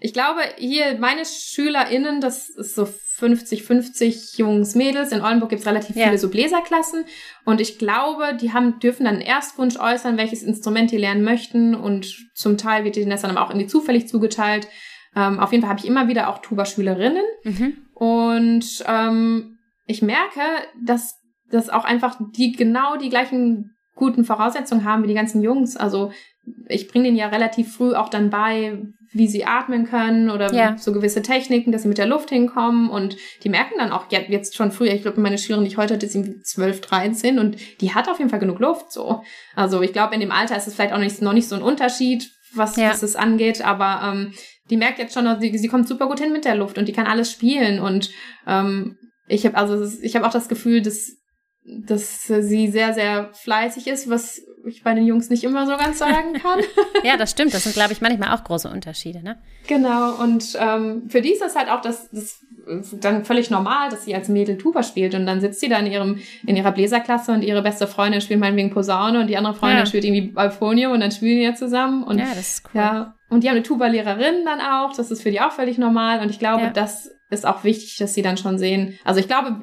ich glaube, hier meine SchülerInnen, das ist so 50, 50 Jungs, Mädels. In Oldenburg gibt's relativ ja. viele so Bläserklassen. Und ich glaube, die haben, dürfen dann einen Erstwunsch äußern, welches Instrument die lernen möchten. Und zum Teil wird ihnen das dann aber auch irgendwie zufällig zugeteilt. Ähm, auf jeden Fall habe ich immer wieder auch Tuba-Schülerinnen. Mhm. Und ähm, ich merke, dass dass auch einfach die genau die gleichen guten Voraussetzungen haben wie die ganzen Jungs. Also ich bringe denen ja relativ früh auch dann bei, wie sie atmen können oder ja. so gewisse Techniken, dass sie mit der Luft hinkommen und die merken dann auch jetzt schon früher, ich glaube, meine Schülerin, die ich heute hatte, ist irgendwie 12, 13 und die hat auf jeden Fall genug Luft so. Also ich glaube, in dem Alter ist es vielleicht auch nicht, noch nicht so ein Unterschied, was, ja. was es angeht, aber ähm, die merkt jetzt schon, sie, sie kommt super gut hin mit der Luft und die kann alles spielen und ähm, ich habe also ich habe auch das Gefühl, dass dass sie sehr, sehr fleißig ist, was ich bei den Jungs nicht immer so ganz sagen kann. ja, das stimmt. Das sind, glaube ich, manchmal auch große Unterschiede, ne? Genau. Und ähm, für die ist das halt auch das, das dann völlig normal, dass sie als Mädel Tuba spielt und dann sitzt sie da in ihrem in ihrer Bläserklasse und ihre beste Freundin spielt meinetwegen Posaune und die andere Freundin ja. spielt irgendwie Euphonium und dann spielen die ja zusammen und ja, das ist cool. Ja, und die haben eine Tuba-Lehrerin dann auch, das ist für die auch völlig normal und ich glaube, ja. das ist auch wichtig, dass sie dann schon sehen. Also ich glaube,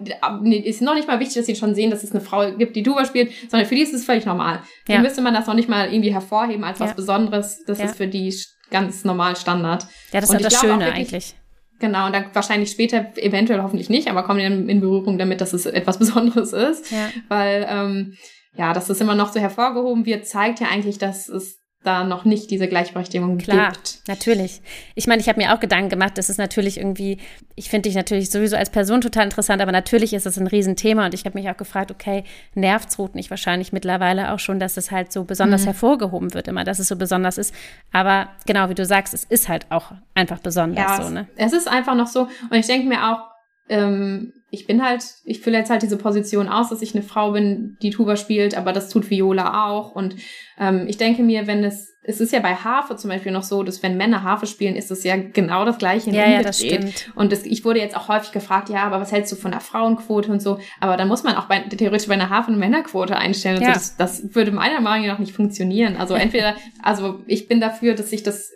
ist noch nicht mal wichtig, dass sie schon sehen, dass es eine Frau gibt, die Tuba spielt, sondern für die ist es völlig normal. Ja. Dann müsste man das noch nicht mal irgendwie hervorheben als was Besonderes. Das ist für die ganz normal Standard. Ja, das ist das Schöne wirklich, eigentlich. Genau, und dann wahrscheinlich später, eventuell hoffentlich nicht, aber kommen dann in Berührung damit, dass es etwas Besonderes ist. Ja. Weil, ähm, ja, dass das immer noch so hervorgehoben wird, zeigt ja eigentlich, dass es da noch nicht diese Gleichberechtigung Klar, gibt. natürlich. Ich meine, ich habe mir auch Gedanken gemacht, das ist natürlich irgendwie, ich finde dich natürlich sowieso als Person total interessant, aber natürlich ist es ein Riesenthema und ich habe mich auch gefragt, okay, nervt's Ruth nicht wahrscheinlich mittlerweile auch schon, dass es halt so besonders mhm. hervorgehoben wird immer, dass es so besonders ist. Aber genau, wie du sagst, es ist halt auch einfach besonders ja, so, ne? Es ist einfach noch so und ich denke mir auch, ähm, ich bin halt, ich fülle jetzt halt diese Position aus, dass ich eine Frau bin, die Tuba spielt, aber das tut Viola auch. Und ähm, ich denke mir, wenn es, es ist ja bei Harfe zum Beispiel noch so, dass wenn Männer Harfe spielen, ist es ja genau das gleiche in ja, ja, das stimmt. Und das, ich wurde jetzt auch häufig gefragt, ja, aber was hältst du von der Frauenquote und so? Aber da muss man auch bei, theoretisch bei einer Harfe eine Männerquote einstellen. Ja. So. Das, das würde meiner Meinung nach nicht funktionieren. Also entweder, also ich bin dafür, dass sich das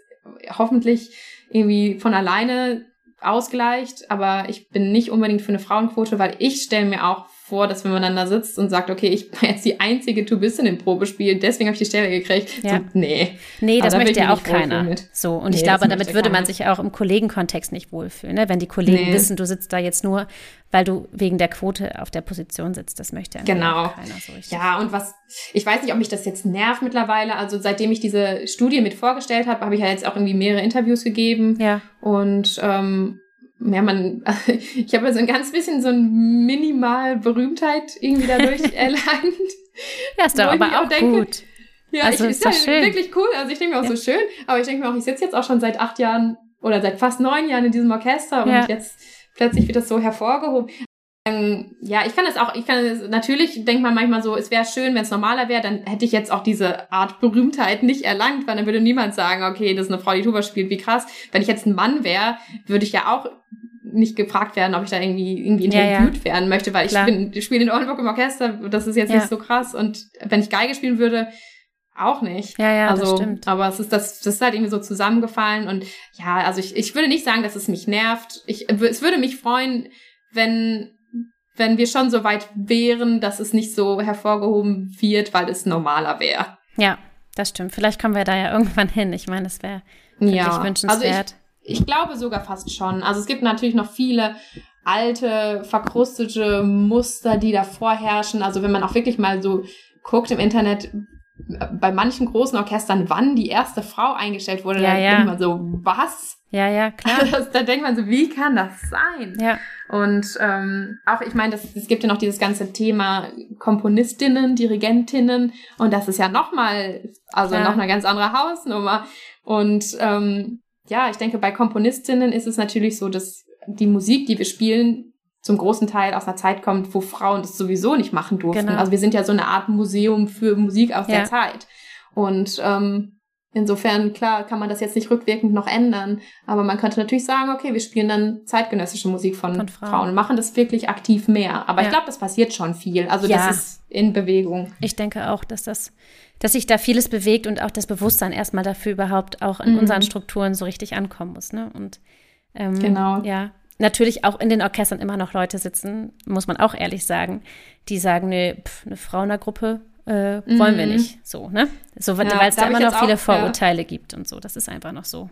hoffentlich irgendwie von alleine ausgleicht, aber ich bin nicht unbedingt für eine Frauenquote, weil ich stelle mir auch vor, dass wenn man dann da sitzt und sagt, okay, ich bin jetzt die einzige Tubistin im Probespiel, deswegen habe ich die Stelle gekriegt. Ja. So, nee. Nee, das also, möchte ja auch keiner. So, und nee, ich glaube, damit würde man sich auch im Kollegenkontext nicht wohlfühlen, ne? wenn die Kollegen nee. wissen, du sitzt da jetzt nur, weil du wegen der Quote auf der Position sitzt. Das möchte ja genau. keiner so richtig. Ja, und was, ich weiß nicht, ob mich das jetzt nervt mittlerweile. Also seitdem ich diese Studie mit vorgestellt habe, habe ich ja jetzt auch irgendwie mehrere Interviews gegeben. Ja. Und ähm, ja, man, ich habe so ein ganz bisschen so ein minimal Berühmtheit irgendwie dadurch erlangt. Ja, ist doch aber auch, auch denke, gut. Ja, also ich, ist, ist ja wirklich cool. Also ich denke mir auch ja. so schön, aber ich denke mir auch, ich sitze jetzt auch schon seit acht Jahren oder seit fast neun Jahren in diesem Orchester und ja. jetzt plötzlich wird das so hervorgehoben. Ähm, ja, ich kann es auch, ich kann es, natürlich denkt man manchmal so, es wäre schön, wenn es normaler wäre, dann hätte ich jetzt auch diese Art Berühmtheit nicht erlangt, weil dann würde niemand sagen, okay, das ist eine Frau, die Tuba spielt, wie krass. Wenn ich jetzt ein Mann wäre, würde ich ja auch nicht gefragt werden, ob ich da irgendwie, irgendwie interviewt ja, ja. werden möchte, weil ich bin, spiele in Oldenburg im Orchester, das ist jetzt ja. nicht so krass. Und wenn ich Geige spielen würde, auch nicht. Ja, ja, also, das stimmt. Aber es ist das, das ist halt irgendwie so zusammengefallen und ja, also ich, ich würde nicht sagen, dass es mich nervt. Ich, es würde mich freuen, wenn, wenn wir schon so weit wären, dass es nicht so hervorgehoben wird, weil es normaler wäre. Ja, das stimmt. Vielleicht kommen wir da ja irgendwann hin. Ich meine, es wäre wirklich ja. wünschenswert. Also ich, ich glaube sogar fast schon. Also es gibt natürlich noch viele alte, verkrustete Muster, die da vorherrschen. Also wenn man auch wirklich mal so guckt im Internet, bei manchen großen Orchestern, wann die erste Frau eingestellt wurde, ja, da ja. man so, was? Ja, ja, klar. Das, da denkt man so, wie kann das sein? Ja. Und ähm, auch, ich meine, es gibt ja noch dieses ganze Thema Komponistinnen, Dirigentinnen und das ist ja nochmal, also ja. noch eine ganz andere Hausnummer. Und ähm, ja, ich denke, bei Komponistinnen ist es natürlich so, dass die Musik, die wir spielen, zum großen Teil aus einer Zeit kommt, wo Frauen das sowieso nicht machen durften. Genau. Also wir sind ja so eine Art Museum für Musik aus ja. der Zeit. Und ähm, insofern, klar, kann man das jetzt nicht rückwirkend noch ändern. Aber man könnte natürlich sagen, okay, wir spielen dann zeitgenössische Musik von, von Frauen. Frauen machen das wirklich aktiv mehr. Aber ja. ich glaube, das passiert schon viel. Also ja. das ist in Bewegung. Ich denke auch, dass das dass sich da vieles bewegt und auch das Bewusstsein erstmal dafür überhaupt auch in mhm. unseren Strukturen so richtig ankommen muss. Ne? Und ähm, genau. ja, natürlich auch in den Orchestern immer noch Leute sitzen, muss man auch ehrlich sagen, die sagen, nee, pf, eine Frauenergruppe äh, wollen wir mhm. nicht. So, ne? So, ja, weil es da, immer noch viele auch, Vorurteile ja. gibt und so. Das ist einfach noch so.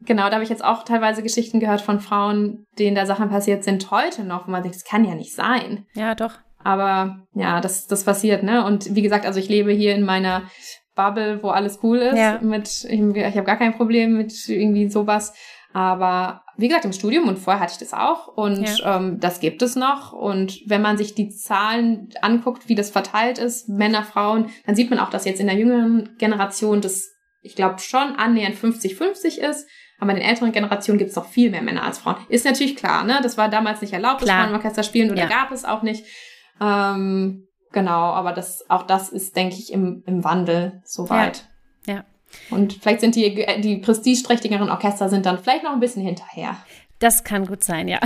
Genau, da habe ich jetzt auch teilweise Geschichten gehört von Frauen, denen da Sachen passiert sind heute noch, wo man denkt, das kann ja nicht sein. Ja, doch. Aber ja, das, das passiert, ne? Und wie gesagt, also ich lebe hier in meiner Bubble, wo alles cool ist. Ja. Mit, ich, ich habe gar kein Problem mit irgendwie sowas. Aber wie gesagt, im Studium und vorher hatte ich das auch und ja. ähm, das gibt es noch. Und wenn man sich die Zahlen anguckt, wie das verteilt ist, Männer, Frauen, dann sieht man auch, dass jetzt in der jüngeren Generation das, ich glaube, schon annähernd 50-50 ist. Aber in den älteren Generationen gibt es noch viel mehr Männer als Frauen. Ist natürlich klar, ne? Das war damals nicht erlaubt, klar. dass Frauen im Orchester spielen oder ja. gab es auch nicht. Ähm, genau, aber das, auch das ist, denke ich, im, im Wandel soweit. Ja. ja. Und vielleicht sind die, die prestigeträchtigeren Orchester sind dann vielleicht noch ein bisschen hinterher. Das kann gut sein, ja.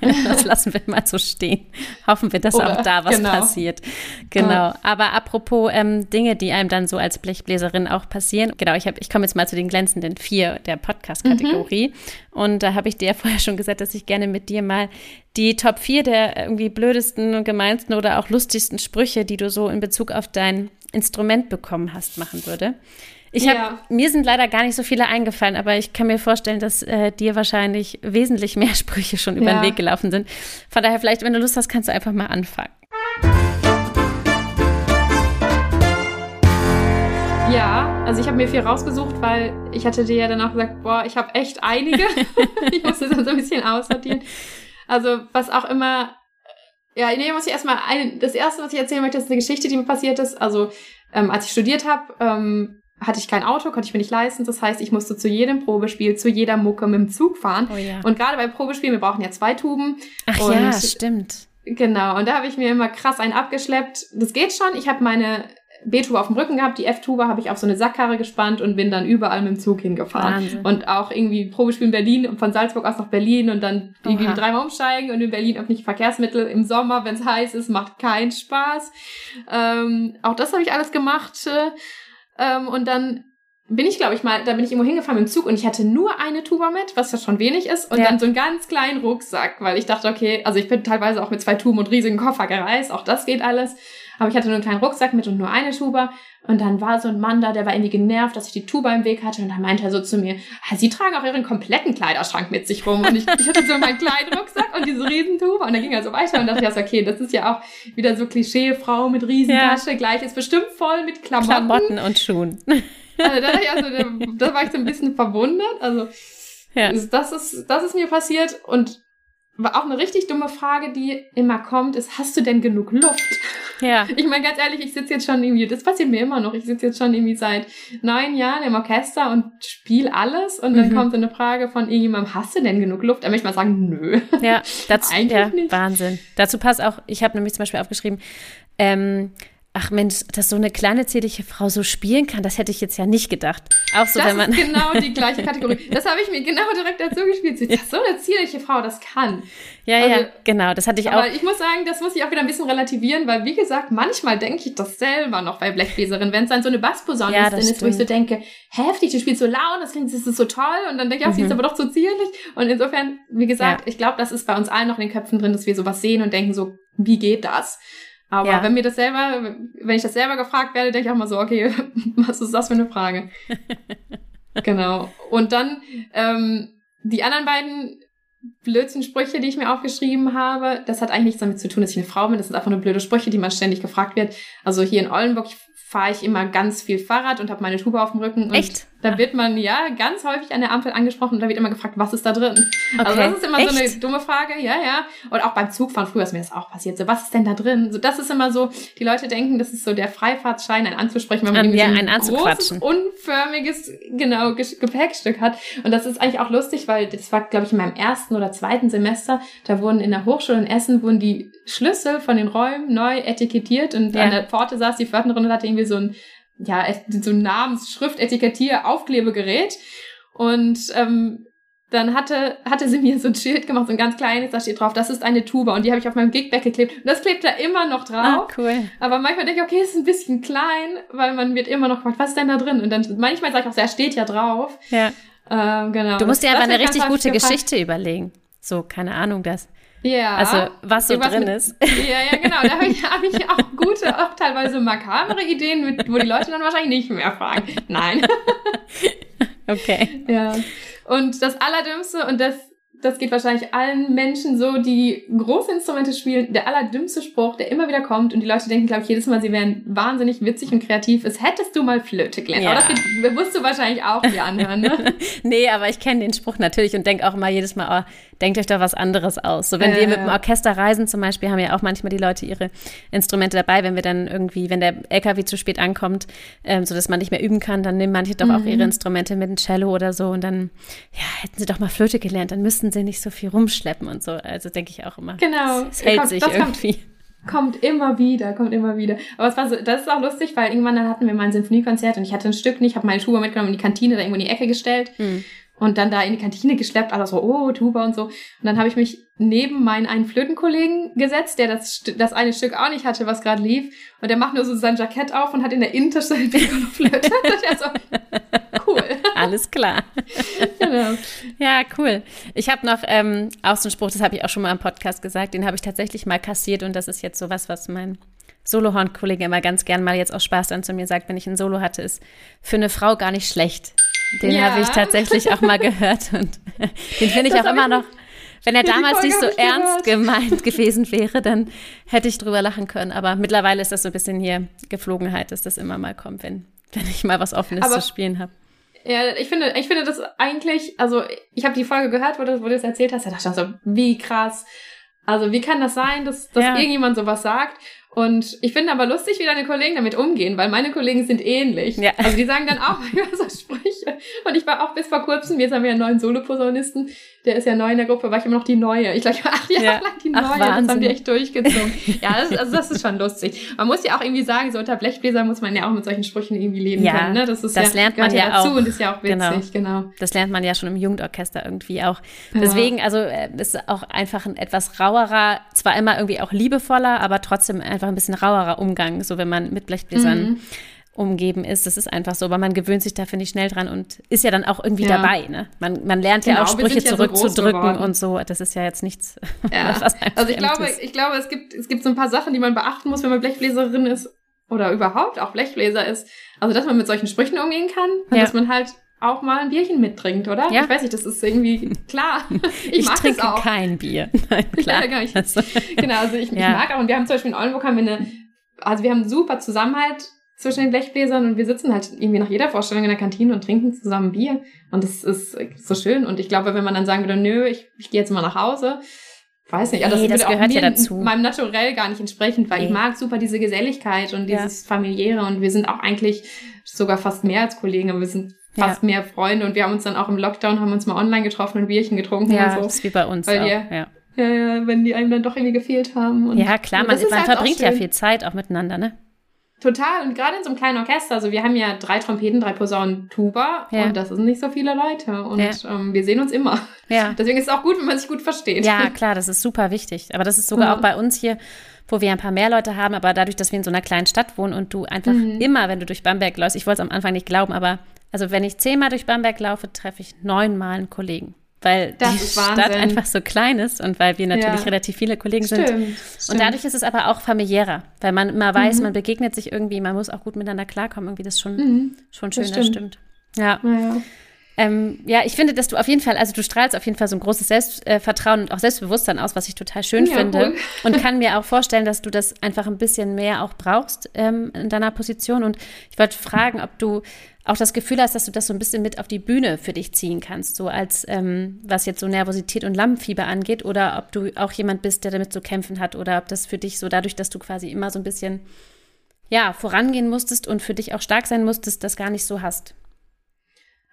das lassen wir mal so stehen. Hoffen wir, dass Oder, auch da was genau. passiert. Genau. Aber apropos ähm, Dinge, die einem dann so als Blechbläserin auch passieren. Genau, ich, ich komme jetzt mal zu den glänzenden vier der Podcast-Kategorie. Mhm. Und da habe ich dir ja vorher schon gesagt, dass ich gerne mit dir mal die Top 4 der irgendwie blödesten, gemeinsten oder auch lustigsten Sprüche, die du so in Bezug auf dein Instrument bekommen hast, machen würde. Ich hab, ja. mir sind leider gar nicht so viele eingefallen, aber ich kann mir vorstellen, dass äh, dir wahrscheinlich wesentlich mehr Sprüche schon über ja. den Weg gelaufen sind. Von daher, vielleicht, wenn du Lust hast, kannst du einfach mal anfangen. Ja, also ich habe mir viel rausgesucht, weil ich hatte dir ja dann auch gesagt, boah, ich habe echt einige. ich musste dann so ein bisschen aussortieren. Also was auch immer, ja, nee, muss ich erstmal, ein, das erste, was ich erzählen möchte, ist eine Geschichte, die mir passiert ist. Also ähm, als ich studiert habe, ähm, hatte ich kein Auto, konnte ich mir nicht leisten. Das heißt, ich musste zu jedem Probespiel, zu jeder Mucke mit dem Zug fahren. Oh ja. Und gerade bei Probespielen, wir brauchen ja zwei Tuben. Ach ja, stimmt. Genau, und da habe ich mir immer krass einen abgeschleppt. Das geht schon. Ich habe meine B-Tube auf dem Rücken gehabt, die F-Tube habe ich auf so eine Sackkarre gespannt und bin dann überall mit dem Zug hingefahren. Wahnsinn. Und auch irgendwie Probespiel in Berlin und von Salzburg aus nach Berlin und dann irgendwie Oha. dreimal umsteigen und in Berlin öffentliche Verkehrsmittel im Sommer, wenn es heiß ist, macht keinen Spaß. Ähm, auch das habe ich alles gemacht. Ähm, und dann bin ich, glaube ich, mal, da bin ich irgendwo hingefahren mit dem Zug und ich hatte nur eine Tuba mit, was ja schon wenig ist, und ja. dann so einen ganz kleinen Rucksack, weil ich dachte, okay, also ich bin teilweise auch mit zwei Tuben und riesigen Koffer gereist, auch das geht alles. Aber ich hatte nur einen kleinen Rucksack mit und nur eine Tuba. Und dann war so ein Mann da, der war irgendwie genervt, dass ich die Tuba im Weg hatte. Und dann meinte er so zu mir, ah, Sie tragen auch Ihren kompletten Kleiderschrank mit sich rum. Und ich, ich hatte so meinen kleinen Rucksack und diese Riesentuba. Und dann ging er so weiter und dachte ich, okay, das ist ja auch wieder so Klischee, Frau mit Riesentasche, ja. gleich ist bestimmt voll mit Klamotten. Klamotten und Schuhen. Also da, also, da war ich so ein bisschen verwundert. Also ja. das, ist, das ist mir passiert. Und auch eine richtig dumme Frage, die immer kommt, ist, hast du denn genug Luft? Ja. Ich meine, ganz ehrlich, ich sitze jetzt schon irgendwie, das passiert mir immer noch, ich sitze jetzt schon irgendwie seit neun Jahren im Orchester und spiele alles und dann mhm. kommt so eine Frage von irgendjemandem, hast du denn genug Luft? Da möchte ich mal sagen, nö. Ja, dazu, Eigentlich ja, nicht. Wahnsinn. Dazu passt auch, ich habe nämlich zum Beispiel aufgeschrieben, ähm, ach Mensch, dass so eine kleine zierliche Frau so spielen kann, das hätte ich jetzt ja nicht gedacht. Auch so, das wenn man ist genau die gleiche Kategorie. Das habe ich mir genau direkt dazu gespielt. Ja. So eine zierliche Frau, das kann. Ja, also, ja, genau, das hatte ich aber auch. Aber ich muss sagen, das muss ich auch wieder ein bisschen relativieren, weil wie gesagt, manchmal denke ich das selber noch bei Blechbläserin, wenn es dann so eine Bassposaune ja, ist, wo ich so denke, heftig, du spielst so laut, das klingt, das ist so toll und dann denke ich, ach, sie ist mhm. aber doch so zierlich. Und insofern, wie gesagt, ja. ich glaube, das ist bei uns allen noch in den Köpfen drin, dass wir sowas sehen und denken so, wie geht das? Aber ja. wenn mir das selber, wenn ich das selber gefragt werde, denke ich auch mal so, okay, was ist das für eine Frage? genau. Und dann ähm, die anderen beiden Blödsinnsprüche, die ich mir aufgeschrieben habe, das hat eigentlich nichts damit zu tun, dass ich eine Frau bin. Das sind einfach nur blöde Sprüche, die man ständig gefragt wird. Also hier in Oldenburg, fahre ich immer ganz viel Fahrrad und habe meine Tube auf dem Rücken. Und Echt? Da wird man ja ganz häufig an der Ampel angesprochen und da wird immer gefragt, was ist da drin? Also okay. Also das ist immer Echt? so eine dumme Frage, ja, ja. Und auch beim Zugfahren, früher ist mir das auch passiert, so, was ist denn da drin? So, das ist immer so, die Leute denken, das ist so der Freifahrtschein, ein anzusprechen, wenn man um, ja, so ein, ein großes, unförmiges, genau, Gepäckstück hat. Und das ist eigentlich auch lustig, weil das war, glaube ich, in meinem ersten oder zweiten Semester, da wurden in der Hochschule in Essen, wurden die Schlüssel von den Räumen neu etikettiert und ja. an der Pforte saß die Pförtnerin und hatte irgendwie so ein ja, so ein Namensschrift, Etikettier, Aufklebegerät. Und ähm, dann hatte, hatte sie mir so ein Schild gemacht, so ein ganz kleines, da steht drauf, das ist eine Tuba. Und die habe ich auf meinem Gig weggeklebt. Und das klebt da immer noch drauf. Ah, cool. Aber manchmal denke ich, okay, ist ein bisschen klein, weil man wird immer noch gefragt, was ist denn da drin? Und dann manchmal sage ich auch, er steht ja drauf. Ja. Ähm, genau. Du musst dir aber eine richtig gute Geschichte überlegen. So, keine Ahnung, das. Ja. Also, was so drin mit, ist. Ja, ja, genau. Da habe ich, hab ich auch gute, auch teilweise makabere Ideen, mit, wo die Leute dann wahrscheinlich nicht mehr fragen. Nein. okay. Ja. Und das Allerdümmste, und das das geht wahrscheinlich allen Menschen so, die große Instrumente spielen. Der allerdümmste Spruch, der immer wieder kommt und die Leute denken, glaube ich, jedes Mal, sie wären wahnsinnig witzig und kreativ, ist, hättest du mal Flöte gelernt. Ja. Aber das wirst du wahrscheinlich auch dir anhören, ne? nee, aber ich kenne den Spruch natürlich und denke auch immer jedes Mal, oh, denkt euch da was anderes aus. So, wenn äh, wir mit dem Orchester reisen zum Beispiel, haben ja auch manchmal die Leute ihre Instrumente dabei, wenn wir dann irgendwie, wenn der LKW zu spät ankommt, ähm, so dass man nicht mehr üben kann, dann nehmen manche doch auch ihre mhm. Instrumente mit einem Cello oder so und dann, ja, hätten sie doch mal Flöte gelernt, dann müssten sie nicht so viel rumschleppen und so. Also denke ich auch immer. Genau. Es hält kommt, sich irgendwie. Kommt, kommt immer wieder, kommt immer wieder. Aber es war so, das ist auch lustig, weil irgendwann dann hatten wir mal ein Sinfoniekonzert und ich hatte ein Stück nicht, habe meine Schuhe mitgenommen in die Kantine, da irgendwo in die Ecke gestellt. Hm und dann da in die Kantine geschleppt, alles so, oh, Tuba und so. Und dann habe ich mich neben meinen einen Flötenkollegen gesetzt, der das, das eine Stück auch nicht hatte, was gerade lief. Und der macht nur so sein Jackett auf und hat in der Innentasche eine Piccolo-Flöte. so, cool. Alles klar. genau. Ja, cool. Ich habe noch ähm, auch so einen Spruch, das habe ich auch schon mal im Podcast gesagt, den habe ich tatsächlich mal kassiert und das ist jetzt so was, was mein Solohorn-Kollege immer ganz gern mal jetzt aus Spaß dann zu mir sagt, wenn ich ein Solo hatte, ist für eine Frau gar nicht schlecht. Den ja. habe ich tatsächlich auch mal gehört und den finde ich das auch immer noch. Wenn er damals nicht so ernst gemeint gewesen wäre, dann hätte ich drüber lachen können. Aber mittlerweile ist das so ein bisschen hier Geflogenheit, dass das immer mal kommt, wenn, wenn ich mal was Offenes Aber zu spielen habe. Ja, ich finde, ich finde das eigentlich, also ich habe die Folge gehört, wo du, wo du das erzählt hast, da dachte ich so, wie krass. Also wie kann das sein, dass, dass ja. irgendjemand sowas sagt? Und ich finde aber lustig, wie deine Kollegen damit umgehen, weil meine Kollegen sind ähnlich. Ja. Also die sagen dann auch manchmal so Sprüche. Und ich war auch bis vor kurzem, jetzt haben wir einen neuen Soloposaunisten, der ist ja neu in der Gruppe, war ich immer noch die Neue. Ich glaube, ich war acht Jahre ja. lang die Neue. Ach, das haben die echt durchgezogen. ja, das, also das ist schon lustig. Man muss ja auch irgendwie sagen, so unter Blechbläser muss man ja auch mit solchen Sprüchen irgendwie leben ja, können. Ne? Das, ist das ja, lernt man ja, dazu auch. und ist ja auch witzig, genau. genau. Das lernt man ja schon im Jugendorchester irgendwie auch. Deswegen, also äh, ist auch einfach ein etwas rauerer, zwar immer irgendwie auch liebevoller, aber trotzdem einfach ein bisschen rauerer Umgang, so wenn man mit Blechbläsern mhm umgeben ist. Das ist einfach so, aber man gewöhnt sich da, finde ich, schnell dran und ist ja dann auch irgendwie ja. dabei. Ne? Man, man lernt genau, ja auch Sprüche ja zurückzudrücken so und so. Das ist ja jetzt nichts. Ja. also ich glaube, ist. ich glaube, es gibt, es gibt so ein paar Sachen, die man beachten muss, wenn man Blechbläserin ist oder überhaupt auch Blechbläser ist. Also, dass man mit solchen Sprüchen umgehen kann und dass man halt auch mal ein Bierchen mittrinkt, oder? Ja. Ich weiß nicht, das ist irgendwie klar. Ich, ich mag trinke das auch. kein Bier. Nein, klar. ja, ich, genau, also ich, ich mag auch, und wir haben zum Beispiel in Oldenburg haben wir eine, also wir haben super Zusammenhalt zwischen den Blechbläsern und wir sitzen halt irgendwie nach jeder Vorstellung in der Kantine und trinken zusammen Bier. Und das ist so schön. Und ich glaube, wenn man dann sagen würde, nö, ich, ich gehe jetzt mal nach Hause, weiß nicht, nee, das, das gehört auch ja dazu. meinem Naturell gar nicht entsprechend, weil nee. ich mag super diese Geselligkeit und dieses ja. familiäre und wir sind auch eigentlich sogar fast mehr als Kollegen, aber wir sind fast ja. mehr Freunde und wir haben uns dann auch im Lockdown haben uns mal online getroffen und Bierchen getrunken ja, und so. Das ist wie bei uns weil auch, wir, ja. Ja, ja, wenn die einem dann doch irgendwie gefehlt haben. Und ja, klar, man, man halt verbringt ja viel Zeit auch miteinander, ne? Total. Und gerade in so einem kleinen Orchester, also wir haben ja drei Trompeten, drei Posaunen, Tuba ja. und das sind nicht so viele Leute. Und ja. ähm, wir sehen uns immer. Ja. Deswegen ist es auch gut, wenn man sich gut versteht. Ja, klar, das ist super wichtig. Aber das ist sogar ja. auch bei uns hier, wo wir ein paar mehr Leute haben, aber dadurch, dass wir in so einer kleinen Stadt wohnen und du einfach mhm. immer, wenn du durch Bamberg läufst, ich wollte es am Anfang nicht glauben, aber also wenn ich zehnmal durch Bamberg laufe, treffe ich neunmal einen Kollegen weil das die Stadt einfach so klein ist und weil wir natürlich ja. relativ viele Kollegen stimmt, sind. Stimmt. Und dadurch ist es aber auch familiärer, weil man immer weiß, mhm. man begegnet sich irgendwie, man muss auch gut miteinander klarkommen. Irgendwie das schon, mhm. schon schön, das stimmt. Das stimmt. Ja. Ja. Ähm, ja, ich finde, dass du auf jeden Fall, also du strahlst auf jeden Fall so ein großes Selbstvertrauen und auch Selbstbewusstsein aus, was ich total schön ja, finde. Cool. Und kann mir auch vorstellen, dass du das einfach ein bisschen mehr auch brauchst ähm, in deiner Position. Und ich wollte fragen, ob du auch das Gefühl hast, dass du das so ein bisschen mit auf die Bühne für dich ziehen kannst, so als ähm, was jetzt so Nervosität und Lampenfieber angeht, oder ob du auch jemand bist, der damit zu kämpfen hat, oder ob das für dich so dadurch, dass du quasi immer so ein bisschen ja vorangehen musstest und für dich auch stark sein musstest, das gar nicht so hast.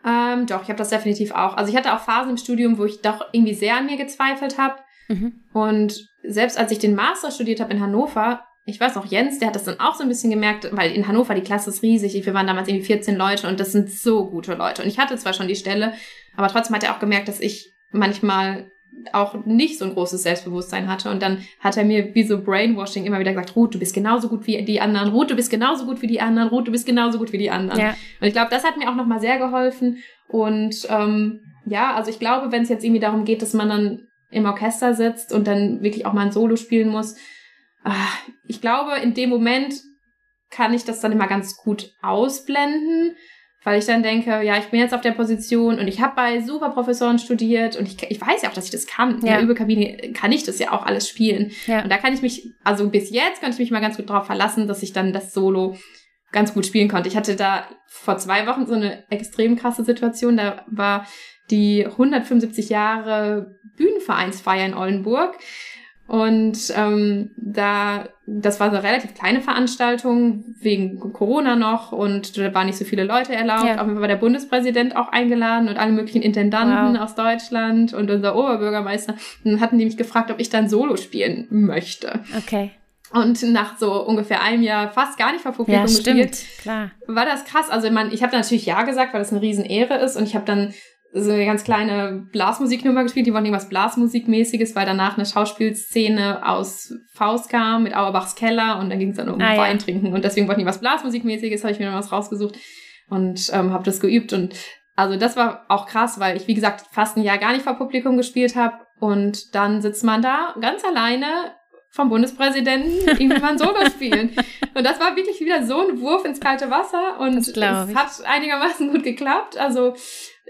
Ähm, doch, ich habe das definitiv auch. Also ich hatte auch Phasen im Studium, wo ich doch irgendwie sehr an mir gezweifelt habe. Mhm. Und selbst als ich den Master studiert habe in Hannover, ich weiß noch, Jens, der hat das dann auch so ein bisschen gemerkt, weil in Hannover die Klasse ist riesig. Wir waren damals irgendwie 14 Leute und das sind so gute Leute. Und ich hatte zwar schon die Stelle, aber trotzdem hat er auch gemerkt, dass ich manchmal auch nicht so ein großes Selbstbewusstsein hatte. Und dann hat er mir wie so Brainwashing immer wieder gesagt, Ruth, du bist genauso gut wie die anderen, Ruth, du bist genauso gut wie die anderen, Ruth, du bist genauso gut wie die anderen. Ja. Und ich glaube, das hat mir auch nochmal sehr geholfen. Und ähm, ja, also ich glaube, wenn es jetzt irgendwie darum geht, dass man dann im Orchester sitzt und dann wirklich auch mal ein Solo spielen muss, ach, ich glaube, in dem Moment kann ich das dann immer ganz gut ausblenden, weil ich dann denke, ja, ich bin jetzt auf der Position und ich habe bei Superprofessoren studiert und ich, ich weiß ja auch, dass ich das kann. Ja. In der Übekabine kann ich das ja auch alles spielen. Ja. Und da kann ich mich, also bis jetzt kann ich mich mal ganz gut darauf verlassen, dass ich dann das Solo ganz gut spielen konnte. Ich hatte da vor zwei Wochen so eine extrem krasse Situation. Da war die 175 Jahre Bühnenvereinsfeier in Oldenburg. Und ähm, da, das war so eine relativ kleine Veranstaltung, wegen Corona noch und da waren nicht so viele Leute erlaubt. Ja. Auf jeden Fall war der Bundespräsident auch eingeladen und alle möglichen Intendanten wow. aus Deutschland und unser Oberbürgermeister. Und dann hatten die mich gefragt, ob ich dann Solo spielen möchte. Okay. Und nach so ungefähr einem Jahr fast gar nicht vor Publikum ja, gespielt, stimmt, klar. war das krass. Also man, ich habe natürlich ja gesagt, weil das eine Riesenehre ist und ich habe dann so eine ganz kleine Blasmusiknummer gespielt, die wollten irgendwas Blasmusikmäßiges, weil danach eine Schauspielszene aus Faust kam mit Auerbachs Keller und dann ging es dann um ah, Wein ja. trinken und deswegen wollten die was Blasmusikmäßiges, habe ich mir dann was rausgesucht und ähm, habe das geübt und also das war auch krass, weil ich wie gesagt fast ein Jahr gar nicht vor Publikum gespielt habe und dann sitzt man da ganz alleine vom Bundespräsidenten irgendwie mal ein Solo spielen. Und das war wirklich wieder so ein Wurf ins kalte Wasser und es hat einigermaßen gut geklappt. Also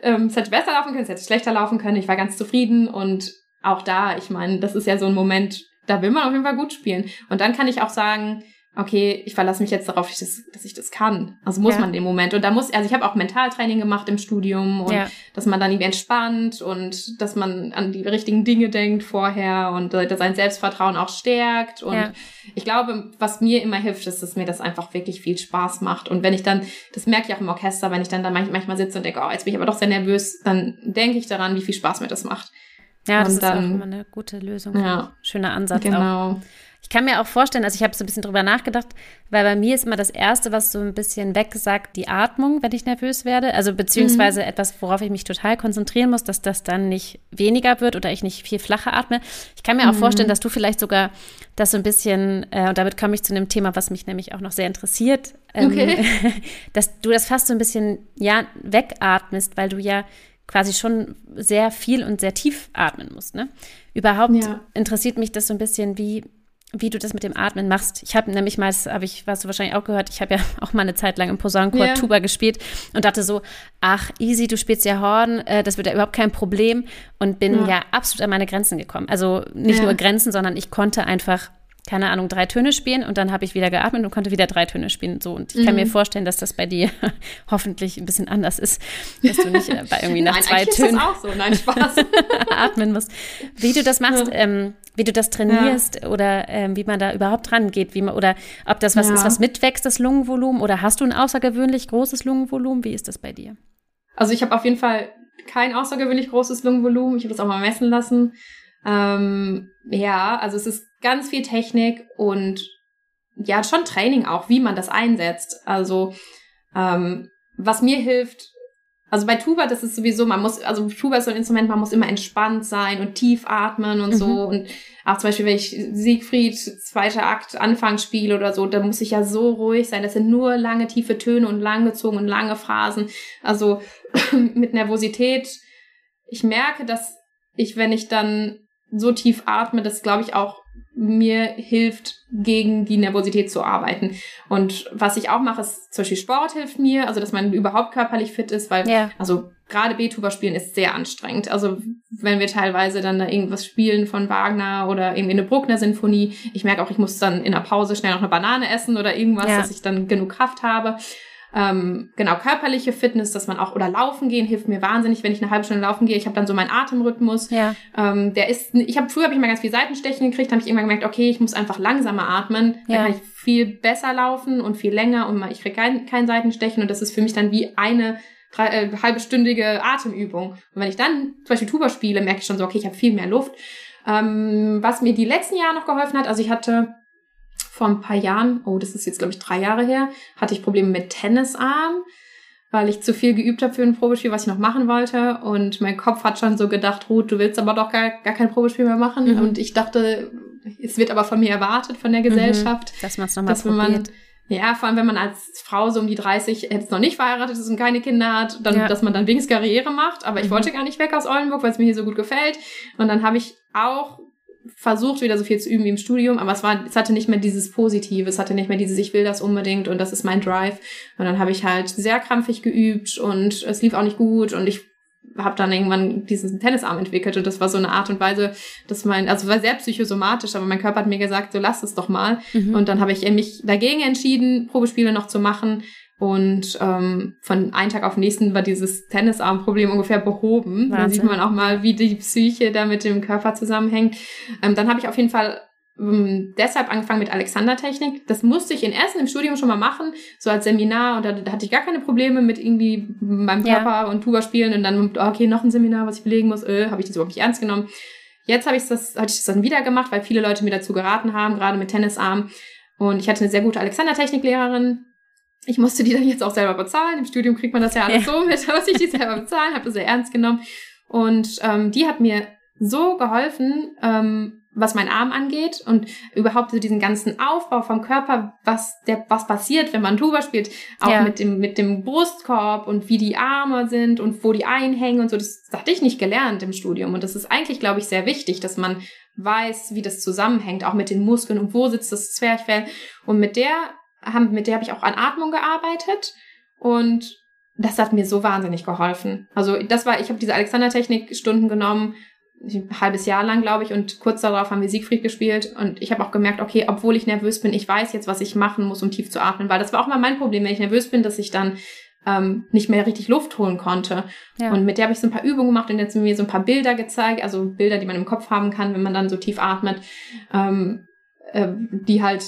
ähm, es hätte besser laufen können, es hätte schlechter laufen können. Ich war ganz zufrieden und auch da, ich meine, das ist ja so ein Moment, da will man auf jeden Fall gut spielen. Und dann kann ich auch sagen, okay, ich verlasse mich jetzt darauf, dass ich das, dass ich das kann. Also muss ja. man den Moment. Und da muss, also ich habe auch Mentaltraining gemacht im Studium und ja. dass man dann irgendwie entspannt und dass man an die richtigen Dinge denkt vorher und äh, dass sein Selbstvertrauen auch stärkt. Und ja. ich glaube, was mir immer hilft, ist, dass mir das einfach wirklich viel Spaß macht. Und wenn ich dann, das merke ich auch im Orchester, wenn ich dann da manchmal sitze und denke, oh, jetzt bin ich aber doch sehr nervös, dann denke ich daran, wie viel Spaß mir das macht. Ja, das und ist dann, auch immer eine gute Lösung. Ja, Schöner Ansatz genau. auch. Ich kann mir auch vorstellen, also ich habe so ein bisschen drüber nachgedacht, weil bei mir ist immer das Erste, was so ein bisschen wegsagt, die Atmung, wenn ich nervös werde. Also beziehungsweise mhm. etwas, worauf ich mich total konzentrieren muss, dass das dann nicht weniger wird oder ich nicht viel flacher atme. Ich kann mir mhm. auch vorstellen, dass du vielleicht sogar das so ein bisschen, äh, und damit komme ich zu einem Thema, was mich nämlich auch noch sehr interessiert, ähm, okay. dass du das fast so ein bisschen, ja, wegatmest, weil du ja quasi schon sehr viel und sehr tief atmen musst. Ne? Überhaupt ja. interessiert mich das so ein bisschen, wie wie du das mit dem Atmen machst. Ich habe nämlich mal, habe ich, was du wahrscheinlich auch gehört, ich habe ja auch mal eine Zeit lang im Posaunenchor yeah. Tuba gespielt und dachte so, ach, easy, du spielst ja Horn, äh, das wird ja überhaupt kein Problem und bin ja, ja absolut an meine Grenzen gekommen. Also nicht ja. nur Grenzen, sondern ich konnte einfach keine Ahnung, drei Töne spielen und dann habe ich wieder geatmet und konnte wieder drei Töne spielen. So, und ich mhm. kann mir mhm. vorstellen, dass das bei dir hoffentlich ein bisschen anders ist, dass du nicht äh, bei irgendwie nach Nein, zwei Tönen ist auch so. Nein, Spaß. atmen musst. Wie du das machst, ja. ähm, wie du das trainierst ja. oder ähm, wie man da überhaupt rangeht, wie man, oder ob das was ja. ist, was mitwächst, das Lungenvolumen, oder hast du ein außergewöhnlich großes Lungenvolumen? Wie ist das bei dir? Also ich habe auf jeden Fall kein außergewöhnlich großes Lungenvolumen. Ich habe das auch mal messen lassen. Ähm, ja, also es ist ganz viel Technik und ja, schon Training auch, wie man das einsetzt. Also ähm, was mir hilft, also bei Tuba, das ist sowieso, man muss, also Tuba ist so ein Instrument, man muss immer entspannt sein und tief atmen und mhm. so. Und auch zum Beispiel, wenn ich Siegfried, zweiter Akt, Anfang spiele oder so, da muss ich ja so ruhig sein. Das sind nur lange, tiefe Töne und langgezogen und lange Phrasen. Also mit Nervosität. Ich merke, dass ich, wenn ich dann so tief atme, das glaube ich auch mir hilft, gegen die Nervosität zu arbeiten. Und was ich auch mache, ist zum Beispiel Sport hilft mir, also dass man überhaupt körperlich fit ist, weil, ja. also gerade Beethoven spielen ist sehr anstrengend. Also wenn wir teilweise dann da irgendwas spielen von Wagner oder irgendwie eine Bruckner-Sinfonie, ich merke auch, ich muss dann in der Pause schnell noch eine Banane essen oder irgendwas, ja. dass ich dann genug Kraft habe. Ähm, genau, körperliche Fitness, dass man auch, oder laufen gehen, hilft mir wahnsinnig, wenn ich eine halbe Stunde laufen gehe. Ich habe dann so meinen Atemrhythmus. Ja. Ähm, der ist, ich habe früher habe ich mal ganz viel Seitenstechen gekriegt, habe ich irgendwann gemerkt, okay, ich muss einfach langsamer atmen. Ja. Dann kann ich viel besser laufen und viel länger und ich kriege kein, kein Seitenstechen und das ist für mich dann wie eine drei, äh, halbestündige Atemübung. Und wenn ich dann zum Beispiel Tuba spiele, merke ich schon so, okay, ich habe viel mehr Luft. Ähm, was mir die letzten Jahre noch geholfen hat, also ich hatte vor ein paar Jahren, oh, das ist jetzt, glaube ich, drei Jahre her, hatte ich Probleme mit Tennisarm, weil ich zu viel geübt habe für ein Probespiel, was ich noch machen wollte. Und mein Kopf hat schon so gedacht, Ruth, du willst aber doch gar, gar kein Probespiel mehr machen. Mhm. Und ich dachte, es wird aber von mir erwartet, von der mhm. Gesellschaft. Mhm. Dass man es nochmal probiert. ja, vor allem, wenn man als Frau so um die 30 jetzt noch nicht verheiratet ist und keine Kinder hat, dann, ja. dass man dann wenigstens Karriere macht. Aber ich mhm. wollte gar nicht weg aus Oldenburg, weil es mir hier so gut gefällt. Und dann habe ich auch versucht, wieder so viel zu üben wie im Studium, aber es war, es hatte nicht mehr dieses Positive, es hatte nicht mehr dieses, ich will das unbedingt und das ist mein Drive. Und dann habe ich halt sehr krampfig geübt und es lief auch nicht gut und ich habe dann irgendwann diesen Tennisarm entwickelt und das war so eine Art und Weise, dass mein, also war sehr psychosomatisch, aber mein Körper hat mir gesagt, so lass es doch mal. Mhm. Und dann habe ich mich dagegen entschieden, Probespiele noch zu machen und ähm, von einem Tag auf den nächsten war dieses Tennisarmproblem ungefähr behoben. Wahnsinn. Da sieht man auch mal, wie die Psyche da mit dem Körper zusammenhängt. Ähm, dann habe ich auf jeden Fall ähm, deshalb angefangen mit Alexander-Technik. Das musste ich in Essen im Studium schon mal machen, so als Seminar. Und da, da hatte ich gar keine Probleme mit irgendwie meinem Körper ja. und Tuba spielen. Und dann, okay, noch ein Seminar, was ich belegen muss. Äh, habe ich das überhaupt nicht ernst genommen. Jetzt habe ich das, hatte ich das dann wieder gemacht, weil viele Leute mir dazu geraten haben, gerade mit Tennisarm. Und ich hatte eine sehr gute Alexander-Techniklehrerin, ich musste die dann jetzt auch selber bezahlen. Im Studium kriegt man das ja alles ja. so mit, muss ich die selber bezahlen, habe das sehr ernst genommen. Und ähm, die hat mir so geholfen, ähm, was mein Arm angeht und überhaupt so diesen ganzen Aufbau vom Körper, was der was passiert, wenn man Tuba spielt, auch ja. mit dem mit dem Brustkorb und wie die Arme sind und wo die einhängen und so, das, das hatte ich nicht gelernt im Studium und das ist eigentlich, glaube ich, sehr wichtig, dass man weiß, wie das zusammenhängt, auch mit den Muskeln und wo sitzt das Zwerchfell und mit der haben, mit der habe ich auch an Atmung gearbeitet und das hat mir so wahnsinnig geholfen. Also das war, ich habe diese Alexander-Technik-Stunden genommen, ein halbes Jahr lang, glaube ich, und kurz darauf haben wir Siegfried gespielt. Und ich habe auch gemerkt, okay, obwohl ich nervös bin, ich weiß jetzt, was ich machen muss, um tief zu atmen, weil das war auch mal mein Problem, wenn ich nervös bin, dass ich dann ähm, nicht mehr richtig Luft holen konnte. Ja. Und mit der habe ich so ein paar Übungen gemacht und jetzt mir so ein paar Bilder gezeigt, also Bilder, die man im Kopf haben kann, wenn man dann so tief atmet, ähm, äh, die halt,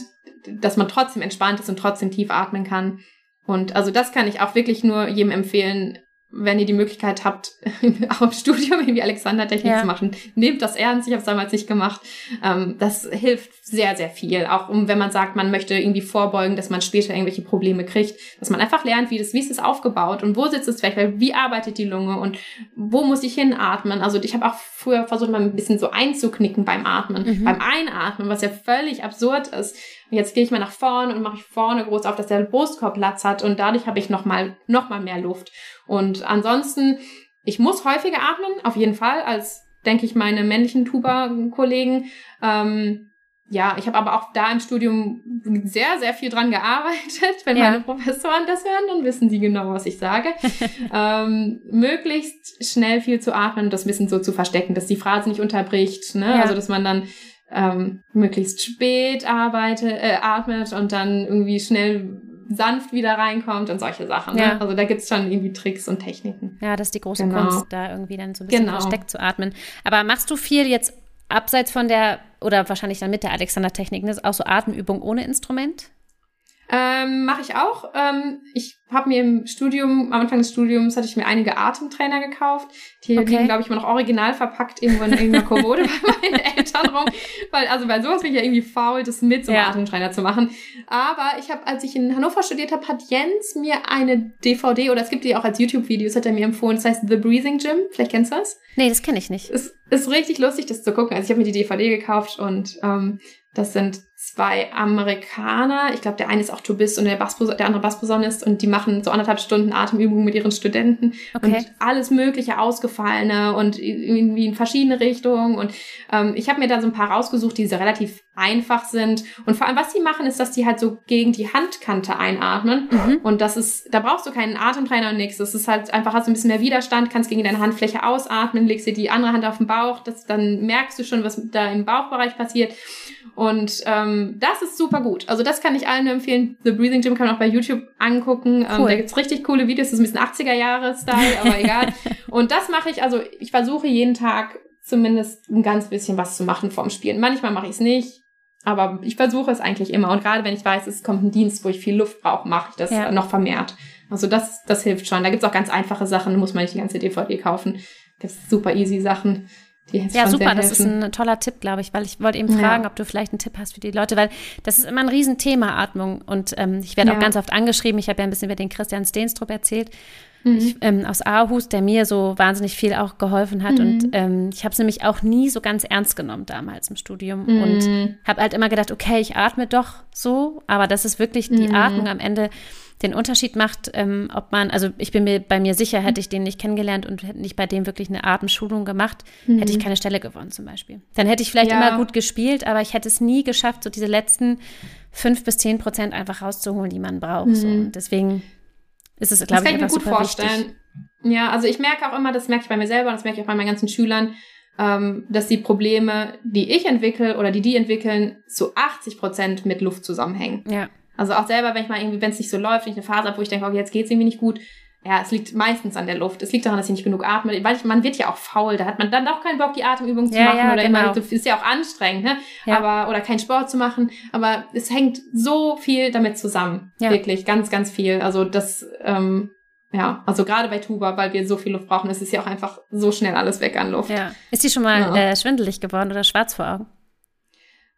dass man trotzdem entspannt ist und trotzdem tief atmen kann. Und also das kann ich auch wirklich nur jedem empfehlen, wenn ihr die Möglichkeit habt, auch im Studium irgendwie Alexander-Technik ja. zu machen, nehmt das ernst. Ich habe es damals nicht gemacht. Ähm, das hilft sehr, sehr viel. Auch um, wenn man sagt, man möchte irgendwie vorbeugen, dass man später irgendwelche Probleme kriegt, dass man einfach lernt, wie das, wie ist es aufgebaut und wo sitzt es vielleicht, weil wie arbeitet die Lunge und wo muss ich hinatmen. Also ich habe auch früher versucht, mal ein bisschen so einzuknicken beim Atmen, mhm. beim Einatmen, was ja völlig absurd ist. Jetzt gehe ich mal nach vorne und mache ich vorne groß auf, dass der Brustkorb Platz hat und dadurch habe ich noch mal, noch mal mehr Luft. Und ansonsten, ich muss häufiger atmen, auf jeden Fall, als denke ich meine männlichen Tuba-Kollegen. Ähm, ja, ich habe aber auch da im Studium sehr, sehr viel dran gearbeitet. Wenn ja. meine Professoren das hören, dann wissen sie genau, was ich sage. ähm, möglichst schnell viel zu atmen und das Wissen so zu verstecken, dass die Phrase nicht unterbricht. Ne? Ja. Also, dass man dann ähm, möglichst spät arbeitet, äh, atmet und dann irgendwie schnell sanft wieder reinkommt und solche Sachen. Ne? Ja. Also da gibt's schon irgendwie Tricks und Techniken. Ja, das ist die große genau. Kunst, da irgendwie dann so ein bisschen genau. versteckt zu atmen. Aber machst du viel jetzt abseits von der, oder wahrscheinlich dann mit der Alexander-Technik, ne? auch so Atemübung ohne Instrument? Ähm, Mache ich auch. Ähm, ich habe mir im Studium, am Anfang des Studiums hatte ich mir einige Atemtrainer gekauft. Die okay. liegen, glaube ich, immer noch original verpackt irgendwo in irgendeiner Kommode bei meinen Eltern rum. Weil, also bei sowas bin ich ja irgendwie faul, das mit so einem ja. Atemtrainer zu machen. Aber ich habe, als ich in Hannover studiert habe, hat Jens mir eine DVD, oder es gibt die auch als YouTube-Videos, hat er mir empfohlen, das heißt The Breathing Gym. Vielleicht kennst du das? Nee, das kenne ich nicht. Es ist richtig lustig, das zu gucken. Also ich habe mir die DVD gekauft und ähm, das sind zwei Amerikaner. Ich glaube, der eine ist auch Tubist und der, Bassposaun der andere Bassposaunist und die machen so anderthalb Stunden Atemübungen mit ihren Studenten okay. und alles mögliche ausgefallene und irgendwie in verschiedene Richtungen und ähm, ich habe mir da so ein paar rausgesucht, die so relativ einfach sind und vor allem was die machen ist, dass die halt so gegen die Handkante einatmen mhm. und das ist, da brauchst du keinen Atemtrainer und nichts. Das ist halt einfach hast du ein bisschen mehr Widerstand, kannst gegen deine Handfläche ausatmen, legst dir die andere Hand auf den Bauch, das dann merkst du schon, was da im Bauchbereich passiert und ähm, das ist super gut. Also das kann ich allen nur empfehlen. The Breathing Gym kann man auch bei YouTube angucken. Ähm, cool. Ähm, da gibt's richtig coole Videos. Das ist ein bisschen 80er-Jahre-Style, aber egal. Und das mache ich, also ich versuche jeden Tag zumindest ein ganz bisschen was zu machen vorm Spielen. Manchmal mache ich es nicht, aber ich versuche es eigentlich immer. Und gerade wenn ich weiß, es kommt ein Dienst, wo ich viel Luft brauche, mache ich das ja. noch vermehrt. Also das, das hilft schon. Da gibt's auch ganz einfache Sachen, da muss man nicht die ganze DVD kaufen. Gibt's super easy Sachen ja, super, das ist ein toller Tipp, glaube ich, weil ich wollte eben fragen, ja. ob du vielleicht einen Tipp hast für die Leute, weil das ist immer ein Riesenthema, Atmung. Und ähm, ich werde ja. auch ganz oft angeschrieben, ich habe ja ein bisschen über den Christian Steenstrup erzählt, mhm. ich, ähm, aus Aarhus, der mir so wahnsinnig viel auch geholfen hat. Mhm. Und ähm, ich habe es nämlich auch nie so ganz ernst genommen damals im Studium mhm. und habe halt immer gedacht, okay, ich atme doch so, aber das ist wirklich die mhm. Atmung am Ende den Unterschied macht, ähm, ob man, also ich bin mir bei mir sicher, hätte ich den nicht kennengelernt und hätte nicht bei dem wirklich eine Atemschulung gemacht, mhm. hätte ich keine Stelle gewonnen zum Beispiel. Dann hätte ich vielleicht ja. immer gut gespielt, aber ich hätte es nie geschafft, so diese letzten fünf bis zehn Prozent einfach rauszuholen, die man braucht. Mhm. So. Und deswegen ist es, glaube ich, einfach super vorstellen. wichtig. Ja, also ich merke auch immer, das merke ich bei mir selber und das merke ich auch bei meinen ganzen Schülern, ähm, dass die Probleme, die ich entwickle oder die die entwickeln, zu 80 Prozent mit Luft zusammenhängen. Ja. Also auch selber, wenn ich mal irgendwie, wenn es nicht so läuft, wenn ich eine Phase habe, wo ich denke, okay, jetzt geht's irgendwie nicht gut, ja, es liegt meistens an der Luft. Es liegt daran, dass ich nicht genug atme. Weil man wird ja auch faul. Da hat man dann auch keinen Bock, die Atemübung zu ja, machen. Ja, oder genau. immer, ist ja auch anstrengend, ne? Ja. Aber, oder keinen Sport zu machen. Aber es hängt so viel damit zusammen. Ja. Wirklich, ganz, ganz viel. Also das, ähm, ja, also gerade bei Tuba, weil wir so viel Luft brauchen, ist es ja auch einfach so schnell alles weg an Luft. Ja. Ist die schon mal äh, schwindelig geworden oder schwarz vor Augen?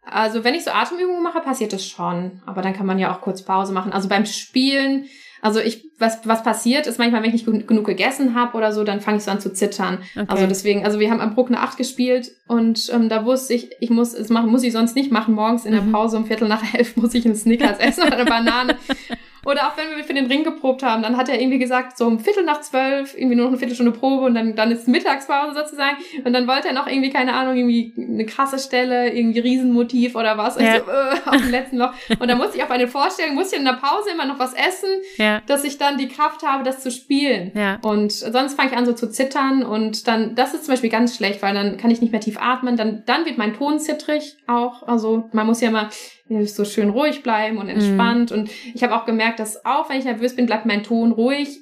Also wenn ich so Atemübungen mache, passiert das schon. Aber dann kann man ja auch kurz Pause machen. Also beim Spielen, also ich, was, was passiert, ist manchmal, wenn ich nicht genug gegessen habe oder so, dann fange ich so an zu zittern. Okay. Also deswegen, also wir haben am Bruck eine Acht gespielt und ähm, da wusste ich, ich muss es machen, muss ich sonst nicht machen. Morgens in der mhm. Pause um Viertel nach elf muss ich einen Snickers essen oder eine Banane. Oder auch wenn wir für den Ring geprobt haben, dann hat er irgendwie gesagt, so um Viertel nach zwölf, irgendwie nur noch eine Viertelstunde Probe und dann, dann ist Mittagspause sozusagen. Und dann wollte er noch irgendwie, keine Ahnung, irgendwie eine krasse Stelle, irgendwie Riesenmotiv oder was. Ja. So, äh, auf dem letzten Loch. Und dann musste ich auf eine Vorstellung, musste ich in der Pause immer noch was essen, ja. dass ich dann die Kraft habe, das zu spielen. Ja. Und sonst fange ich an so zu zittern und dann, das ist zum Beispiel ganz schlecht, weil dann kann ich nicht mehr tief atmen, dann, dann wird mein Ton zittrig auch. Also man muss ja mal so schön ruhig bleiben und entspannt. Mhm. Und ich habe auch gemerkt, dass auch wenn ich nervös bin, bleibt mein Ton ruhig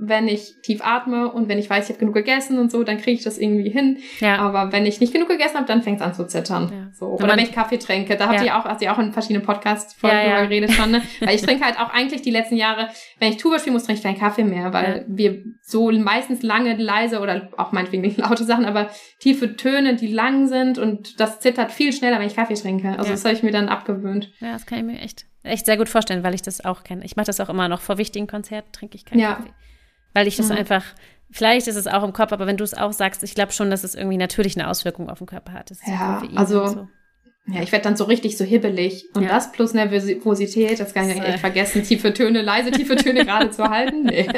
wenn ich tief atme und wenn ich weiß, ich habe genug gegessen und so, dann kriege ich das irgendwie hin. Ja. Aber wenn ich nicht genug gegessen habe, dann fängt es an zu zittern. Ja. So. Oder wenn ich Kaffee trinke, da habt ja. ihr auch, hast ihr auch in verschiedenen Podcast-Folgen ja, ja. geredet schon, ne? Weil ich trinke halt auch eigentlich die letzten Jahre, wenn ich Tuba spielen muss, trinke ich keinen Kaffee mehr, weil wir so meistens lange, leise oder auch meinetwegen nicht laute Sachen, aber tiefe Töne, die lang sind und das zittert viel schneller, wenn ich Kaffee trinke. Also das habe ich mir dann abgewöhnt. Ja, das kann ich mir echt, echt sehr gut vorstellen, weil ich das auch kenne. Ich mache das auch immer noch. Vor wichtigen Konzerten trinke ich keinen Kaffee weil ich das mhm. einfach, vielleicht ist es auch im Kopf, aber wenn du es auch sagst, ich glaube schon, dass es irgendwie natürlich eine Auswirkung auf den Körper hat. ja, also so. Ja, ich werde dann so richtig so hibbelig. Und ja. das plus Nervosität, das kann ich echt vergessen. Tiefe Töne, leise tiefe Töne gerade zu halten. Nee.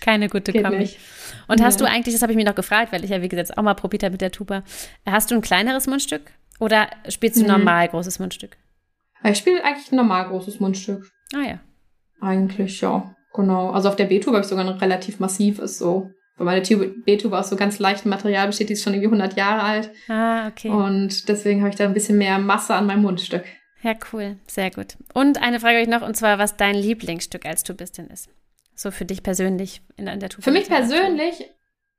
Keine gute Geht Kombi. Und ja. hast du eigentlich, das habe ich mich noch gefragt, weil ich ja wie gesagt auch mal probiert habe mit der Tuba, hast du ein kleineres Mundstück oder spielst du mhm. normal großes Mundstück? Ich spiele eigentlich ein normal großes Mundstück. Ah ja. Eigentlich, ja. Genau. Also auf der B-Tube habe ich sogar ein relativ massives so. Weil meine B-Tube aus so ganz leichtem Material besteht, die ist schon irgendwie 100 Jahre alt. Ah, okay. Und deswegen habe ich da ein bisschen mehr Masse an meinem Mundstück. Ja, cool. Sehr gut. Und eine Frage habe ich noch, und zwar, was dein Lieblingsstück als Tubistin ist. So für dich persönlich in, in der Tube. Für mich persönlich,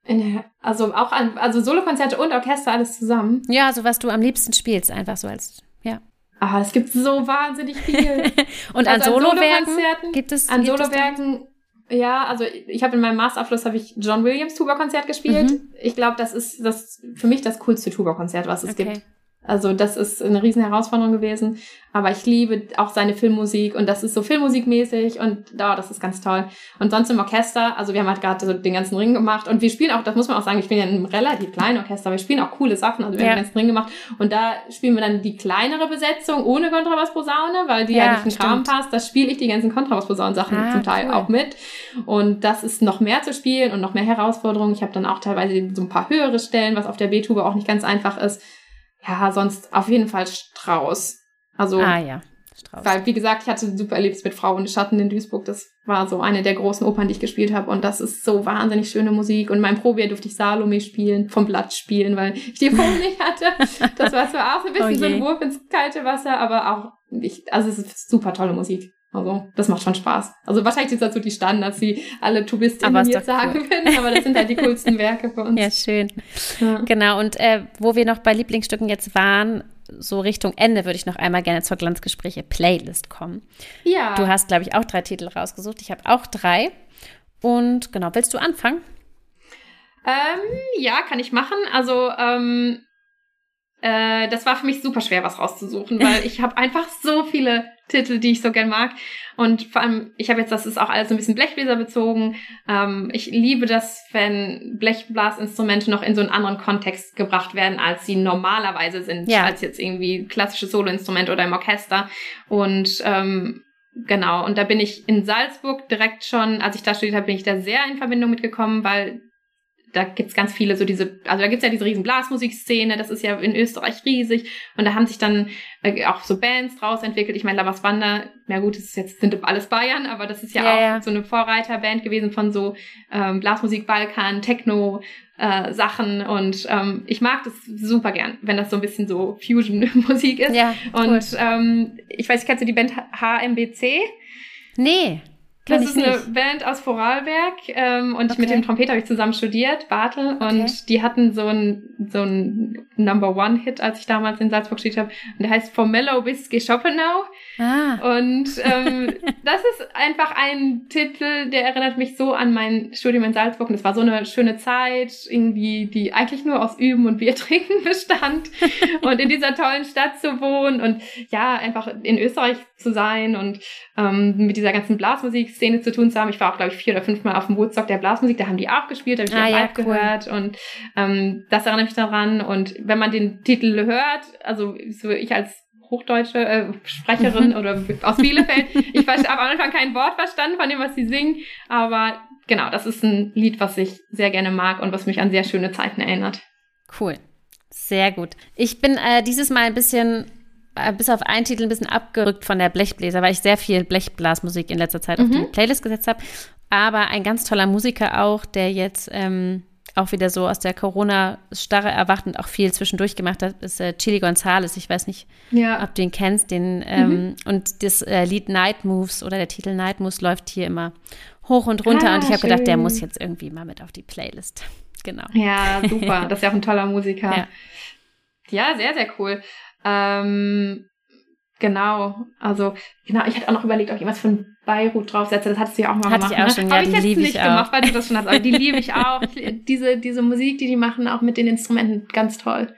der, also auch an, also Solokonzerte und Orchester alles zusammen. Ja, so was du am liebsten spielst, einfach so als. Ah, es gibt so wahnsinnig viel. und also an Solowerken gibt es an Solowerken ja, also ich habe in meinem Masterabschluss habe ich John Williams Tuba Konzert gespielt. Mhm. Ich glaube, das ist das für mich das coolste Tuba Konzert, was es okay. gibt. Also das ist eine riesen Herausforderung gewesen. Aber ich liebe auch seine Filmmusik und das ist so filmmusikmäßig und da, oh, das ist ganz toll. Und sonst im Orchester, also wir haben halt gerade so den ganzen Ring gemacht und wir spielen auch, das muss man auch sagen, ich bin ja in einem relativ kleinen Orchester, aber wir spielen auch coole Sachen, also wir ja. haben den ganzen Ring gemacht und da spielen wir dann die kleinere Besetzung ohne Kontrabass-Posaune, weil die ja, ja nicht in den Kram passt. Da spiele ich die ganzen Kontrabass-Posaunen-Sachen ah, zum Teil cool. auch mit und das ist noch mehr zu spielen und noch mehr Herausforderungen. Ich habe dann auch teilweise so ein paar höhere Stellen, was auf der B-Tube auch nicht ganz einfach ist ja, sonst auf jeden Fall Strauß. Also, ah ja, Strauß. Weil, wie gesagt, ich hatte ein super Erlebnis mit Frau und Schatten in Duisburg. Das war so eine der großen Opern, die ich gespielt habe. Und das ist so wahnsinnig schöne Musik. Und mein Probier durfte ich Salome spielen, vom Blatt spielen, weil ich die Probe nicht hatte. Das war zwar auch ein bisschen oh so ein Wurf ins kalte Wasser, aber auch, ich, also es ist super tolle Musik. Also, das macht schon Spaß. Also, wahrscheinlich sind das so die Standards, die alle Touristinnen jetzt sagen cool. würden, aber das sind halt die coolsten Werke für uns. Ja, schön. Ja. Genau, und äh, wo wir noch bei Lieblingsstücken jetzt waren, so Richtung Ende würde ich noch einmal gerne zur Glanzgespräche Playlist kommen. Ja. Du hast, glaube ich, auch drei Titel rausgesucht. Ich habe auch drei. Und genau, willst du anfangen? Ähm, ja, kann ich machen. Also, ähm, äh, das war für mich super schwer, was rauszusuchen, weil ich habe einfach so viele Titel, die ich so gern mag. Und vor allem, ich habe jetzt, das ist auch alles ein bisschen Blechbläser bezogen. Ähm, ich liebe das, wenn Blechblasinstrumente noch in so einen anderen Kontext gebracht werden, als sie normalerweise sind, ja. als jetzt irgendwie klassisches Soloinstrument oder im Orchester. Und ähm, genau, und da bin ich in Salzburg direkt schon, als ich da studiert habe, bin ich da sehr in Verbindung mitgekommen, weil da gibt's ganz viele so diese, also da gibt's ja diese riesen Blasmusikszene, das ist ja in Österreich riesig und da haben sich dann äh, auch so Bands draus entwickelt. Ich meine, Lavas Wander, na gut, das ist jetzt sind alles Bayern, aber das ist ja, ja auch ja. so eine Vorreiterband gewesen von so ähm, Blasmusik, Balkan, Techno, äh, Sachen und ähm, ich mag das super gern, wenn das so ein bisschen so Fusion-Musik ist. Ja, cool. Und ähm, ich weiß, kennst du die Band HMBC? Nee. Das ist eine Band aus Vorarlberg ähm, und okay. mit dem Trompeter habe ich zusammen studiert, Bartel, und okay. die hatten so ein so ein Number One Hit, als ich damals in Salzburg studiert habe, und der heißt For Mellow Whiskey Schopenhau. Ah. Und ähm, das ist einfach ein Titel, der erinnert mich so an mein Studium in Salzburg und es war so eine schöne Zeit, irgendwie die eigentlich nur aus Üben und Bier trinken bestand und in dieser tollen Stadt zu wohnen und ja einfach in Österreich zu sein und ähm, mit dieser ganzen Blasmusik-Szene zu tun zu haben. Ich war auch, glaube ich, vier oder fünf Mal auf dem Woodstock der Blasmusik, da haben die auch gespielt, da habe ich ah, auch ja, cool. gehört. Und ähm, das erinnert mich daran. Und wenn man den Titel hört, also so ich als hochdeutsche äh, Sprecherin oder aus Bielefeld. Ich habe am Anfang kein Wort verstanden von dem, was sie singen, aber genau, das ist ein Lied, was ich sehr gerne mag und was mich an sehr schöne Zeiten erinnert. Cool. Sehr gut. Ich bin äh, dieses Mal ein bisschen, bis auf einen Titel, ein bisschen abgerückt von der Blechbläser, weil ich sehr viel Blechblasmusik in letzter Zeit mhm. auf die. Playlist gesetzt habe. Aber ein ganz toller Musiker auch, der jetzt ähm, auch wieder so aus der Corona-Starre erwacht und auch viel zwischendurch gemacht hat, ist äh, Chili Gonzales. Ich weiß nicht, ja. ob du ihn kennst. Den, ähm, mhm. Und das äh, Lied Night Moves oder der Titel Night Moves läuft hier immer hoch und runter. Ah, und ich habe gedacht, der muss jetzt irgendwie mal mit auf die Playlist. Genau. Ja, super. Das ist ja auch ein toller Musiker. Ja, ja sehr, sehr cool. Ähm, genau. Also, genau, ich hatte auch noch überlegt, ob ich was von Beirut draufsetze. Das hattest du ja auch mal Hatte gemacht. Ich auch ne? schon, ne? ja, Habe ich jetzt nicht gemacht, weil du das schon hast. Aber die liebe ich auch. diese, diese Musik, die die machen, auch mit den Instrumenten, ganz toll.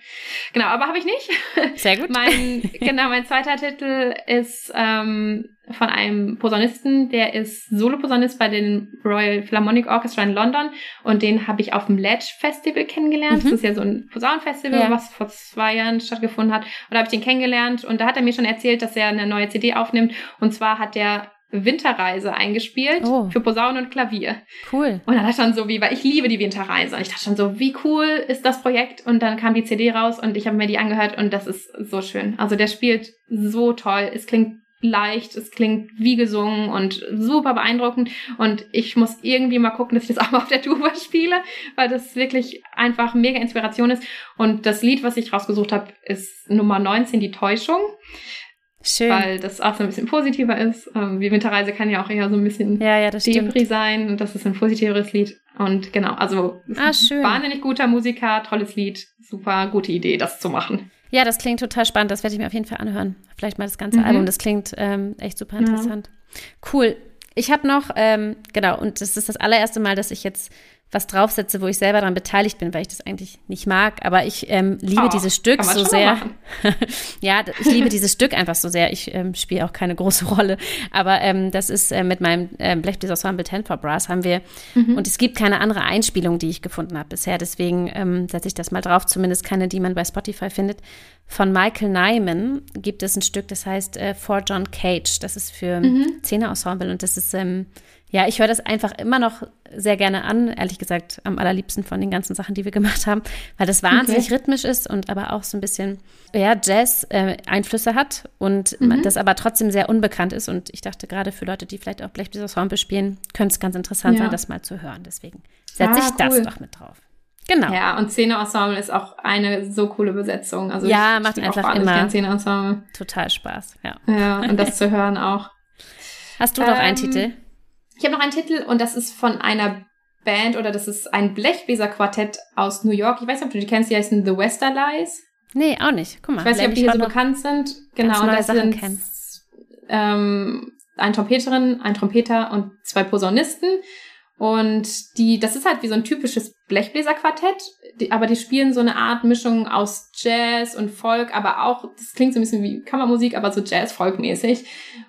Genau, aber habe ich nicht. Sehr gut. mein, genau, mein zweiter Titel ist ähm, von einem Posaunisten, der ist Soloposaunist bei den Royal Philharmonic Orchestra in London und den habe ich auf dem Ledge Festival kennengelernt. Mhm. Das ist ja so ein Posaunenfestival, ja. was vor zwei Jahren stattgefunden hat. Und da habe ich den kennengelernt und da hat er mir schon erzählt, dass er eine neue CD aufnimmt und zwar hat er Winterreise eingespielt oh. für Posaune und Klavier. Cool. Und dann dachte ich schon so wie, weil ich liebe die Winterreise. Und ich dachte schon so, wie cool ist das Projekt? Und dann kam die CD raus und ich habe mir die angehört und das ist so schön. Also der spielt so toll. Es klingt leicht, es klingt wie gesungen und super beeindruckend. Und ich muss irgendwie mal gucken, dass ich das auch mal auf der Tuba spiele, weil das wirklich einfach mega Inspiration ist. Und das Lied, was ich rausgesucht habe, ist Nummer 19, die Täuschung. Schön. Weil das auch so ein bisschen positiver ist. Ähm, wie Winterreise kann ja auch eher so ein bisschen ja, ja, Depri sein. Und das ist ein positiveres Lied. Und genau, also ah, schön. wahnsinnig guter Musiker, tolles Lied, super gute Idee, das zu machen. Ja, das klingt total spannend. Das werde ich mir auf jeden Fall anhören. Vielleicht mal das ganze mhm. Album. Das klingt ähm, echt super interessant. Ja. Cool. Ich habe noch, ähm, genau, und das ist das allererste Mal, dass ich jetzt was draufsetze, wo ich selber daran beteiligt bin, weil ich das eigentlich nicht mag. Aber ich ähm, liebe oh, dieses Stück so sehr. ja, ich liebe dieses Stück einfach so sehr. Ich ähm, spiele auch keine große Rolle. Aber ähm, das ist äh, mit meinem ähm, Blechbläser-Ensemble Ten for Brass haben wir. Mhm. Und es gibt keine andere Einspielung, die ich gefunden habe bisher. Deswegen ähm, setze ich das mal drauf. Zumindest keine, die man bei Spotify findet. Von Michael Nyman gibt es ein Stück, das heißt äh, For John Cage. Das ist für mhm. Zehner-Ensemble und das ist ähm, ja, ich höre das einfach immer noch sehr gerne an, ehrlich gesagt, am allerliebsten von den ganzen Sachen, die wir gemacht haben, weil das wahnsinnig okay. rhythmisch ist und aber auch so ein bisschen, ja, Jazz-Einflüsse äh, hat und mhm. das aber trotzdem sehr unbekannt ist. Und ich dachte, gerade für Leute, die vielleicht auch Blechbläser Ensemble spielen, könnte es ganz interessant ja. sein, das mal zu hören. Deswegen setze ah, ich das cool. doch mit drauf. Genau. Ja, und Szene-Ensemble ist auch eine so coole Besetzung. Also ja, macht einfach immer Szene-Ensemble. total Spaß. Ja. ja, und das zu hören auch. Hast du noch einen ähm, Titel? Ich habe noch einen Titel und das ist von einer Band oder das ist ein Blechbläser-Quartett aus New York. Ich weiß nicht, ob du die kennst, die heißen The Westerlies. Nee, auch nicht. Guck mal. Ich weiß nicht, ob die hier so bekannt sind. Genau, und das sind ähm, eine Trompeterin, ein Trompeter und zwei Posaunisten. Und die, das ist halt wie so ein typisches Blechbläserquartett, die, aber die spielen so eine Art Mischung aus Jazz und Folk, aber auch, das klingt so ein bisschen wie Kammermusik, aber so Jazz-Folk-mäßig.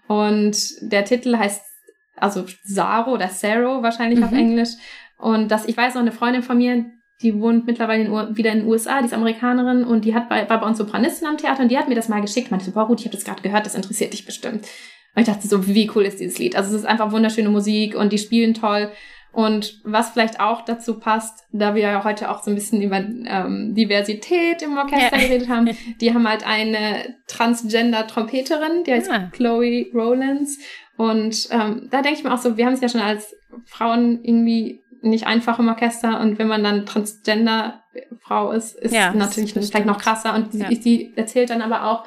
Und der Titel heißt also Saro oder Saro wahrscheinlich mhm. auf Englisch. Und das, ich weiß noch, eine Freundin von mir, die wohnt mittlerweile in, wieder in den USA, die ist Amerikanerin und die hat bei, war bei uns Sopranistin am Theater und die hat mir das mal geschickt. Meinte so, boah, Ruth, ich habe das gerade gehört, das interessiert dich bestimmt. Und ich dachte so, wie cool ist dieses Lied? Also es ist einfach wunderschöne Musik und die spielen toll. Und was vielleicht auch dazu passt, da wir ja heute auch so ein bisschen über ähm, Diversität im Orchester ja. geredet haben, die haben halt eine Transgender-Trompeterin, die heißt ja. Chloe Rowlands. Und ähm, da denke ich mir auch so, wir haben es ja schon als Frauen irgendwie nicht einfach im Orchester und wenn man dann Transgender-Frau ist, ist ja, natürlich vielleicht noch krasser. Und ja. sie erzählt dann aber auch,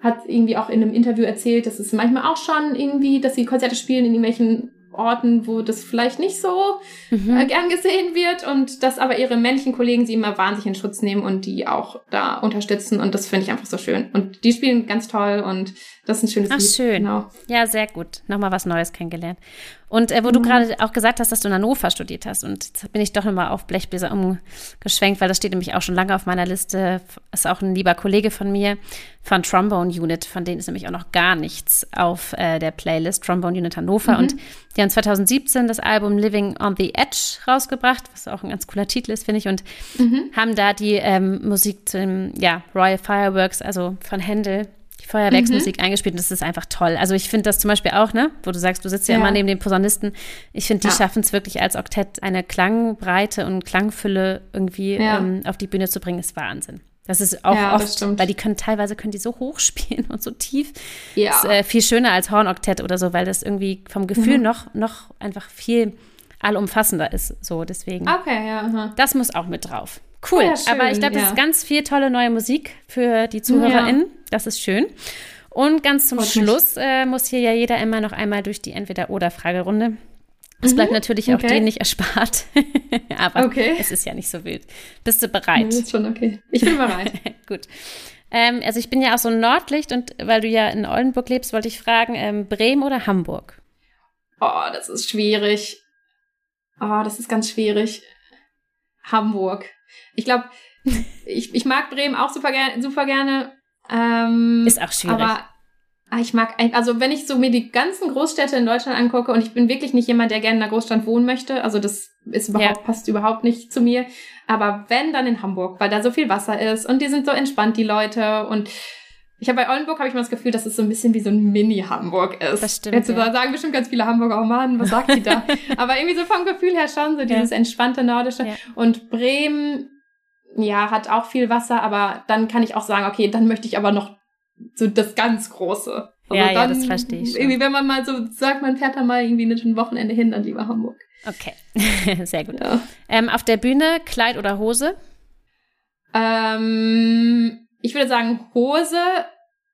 hat irgendwie auch in einem Interview erzählt, dass es manchmal auch schon irgendwie, dass sie Konzerte spielen in irgendwelchen Orten, wo das vielleicht nicht so mhm. äh, gern gesehen wird und dass aber ihre männlichen Kollegen sie immer wahnsinnig in Schutz nehmen und die auch da unterstützen und das finde ich einfach so schön. Und die spielen ganz toll und das ist ein schönes Ach, Lied. schön. Genau. Ja, sehr gut. Nochmal was Neues kennengelernt. Und äh, wo mhm. du gerade auch gesagt hast, dass du in Hannover studiert hast. Und jetzt bin ich doch nochmal auf Blechbläser umgeschwenkt, weil das steht nämlich auch schon lange auf meiner Liste. Ist auch ein lieber Kollege von mir von Trombone Unit. Von denen ist nämlich auch noch gar nichts auf äh, der Playlist. Trombone Unit Hannover. Mhm. Und die haben 2017 das Album Living on the Edge rausgebracht, was auch ein ganz cooler Titel ist, finde ich. Und mhm. haben da die ähm, Musik zum ja, Royal Fireworks, also von Händel, Feuerwerksmusik mhm. eingespielt und das ist einfach toll. Also ich finde das zum Beispiel auch, ne, wo du sagst, du sitzt ja, ja. immer neben den Posaunisten. Ich finde, die ja. schaffen es wirklich als Oktett eine Klangbreite und Klangfülle irgendwie ja. ähm, auf die Bühne zu bringen, ist Wahnsinn. Das ist auch ja, oft, weil die können teilweise können die so hoch spielen und so tief. Ja. Das ist äh, viel schöner als Hornoktett oder so, weil das irgendwie vom Gefühl mhm. noch, noch einfach viel allumfassender ist. So, deswegen. Okay, ja. Aha. Das muss auch mit drauf. Cool. Ja, schön, Aber ich glaube, das ist ganz viel tolle neue Musik für die ZuhörerInnen. Das ist schön. Und ganz zum Freut Schluss äh, muss hier ja jeder immer noch einmal durch die Entweder-Oder-Fragerunde. Es bleibt mhm, natürlich okay. auch denen nicht erspart. Aber okay. es ist ja nicht so wild. Bist du bereit? Das ist schon okay. Ich bin bereit. Gut. Ähm, also ich bin ja auch so ein Nordlicht und weil du ja in Oldenburg lebst, wollte ich fragen, ähm, Bremen oder Hamburg? Oh, das ist schwierig. Oh, das ist ganz schwierig. Hamburg. Ich glaube, ich, ich mag Bremen auch super, ger super gerne. Ähm, ist auch schwierig. Aber Ah, ich mag, also wenn ich so mir die ganzen Großstädte in Deutschland angucke und ich bin wirklich nicht jemand, der gerne in einer Großstadt wohnen möchte, also das ist überhaupt, ja. passt überhaupt nicht zu mir. Aber wenn, dann in Hamburg, weil da so viel Wasser ist und die sind so entspannt, die Leute und ich habe bei Oldenburg habe ich mal das Gefühl, dass es so ein bisschen wie so ein Mini-Hamburg ist. Das stimmt. Jetzt ja. sagen bestimmt ganz viele Hamburger, oh Mann, was sagt die da? Aber irgendwie so vom Gefühl her schon, so dieses ja. entspannte Nordische. Ja. Und Bremen, ja, hat auch viel Wasser, aber dann kann ich auch sagen, okay, dann möchte ich aber noch so das ganz Große. Also ja, dann, ja, das verstehe ich. Schon. Irgendwie, wenn man mal so sagt, man fährt da mal irgendwie ein Wochenende hin, dann lieber Hamburg. Okay, sehr gut. Ja. Ähm, auf der Bühne Kleid oder Hose? Ähm, ich würde sagen Hose,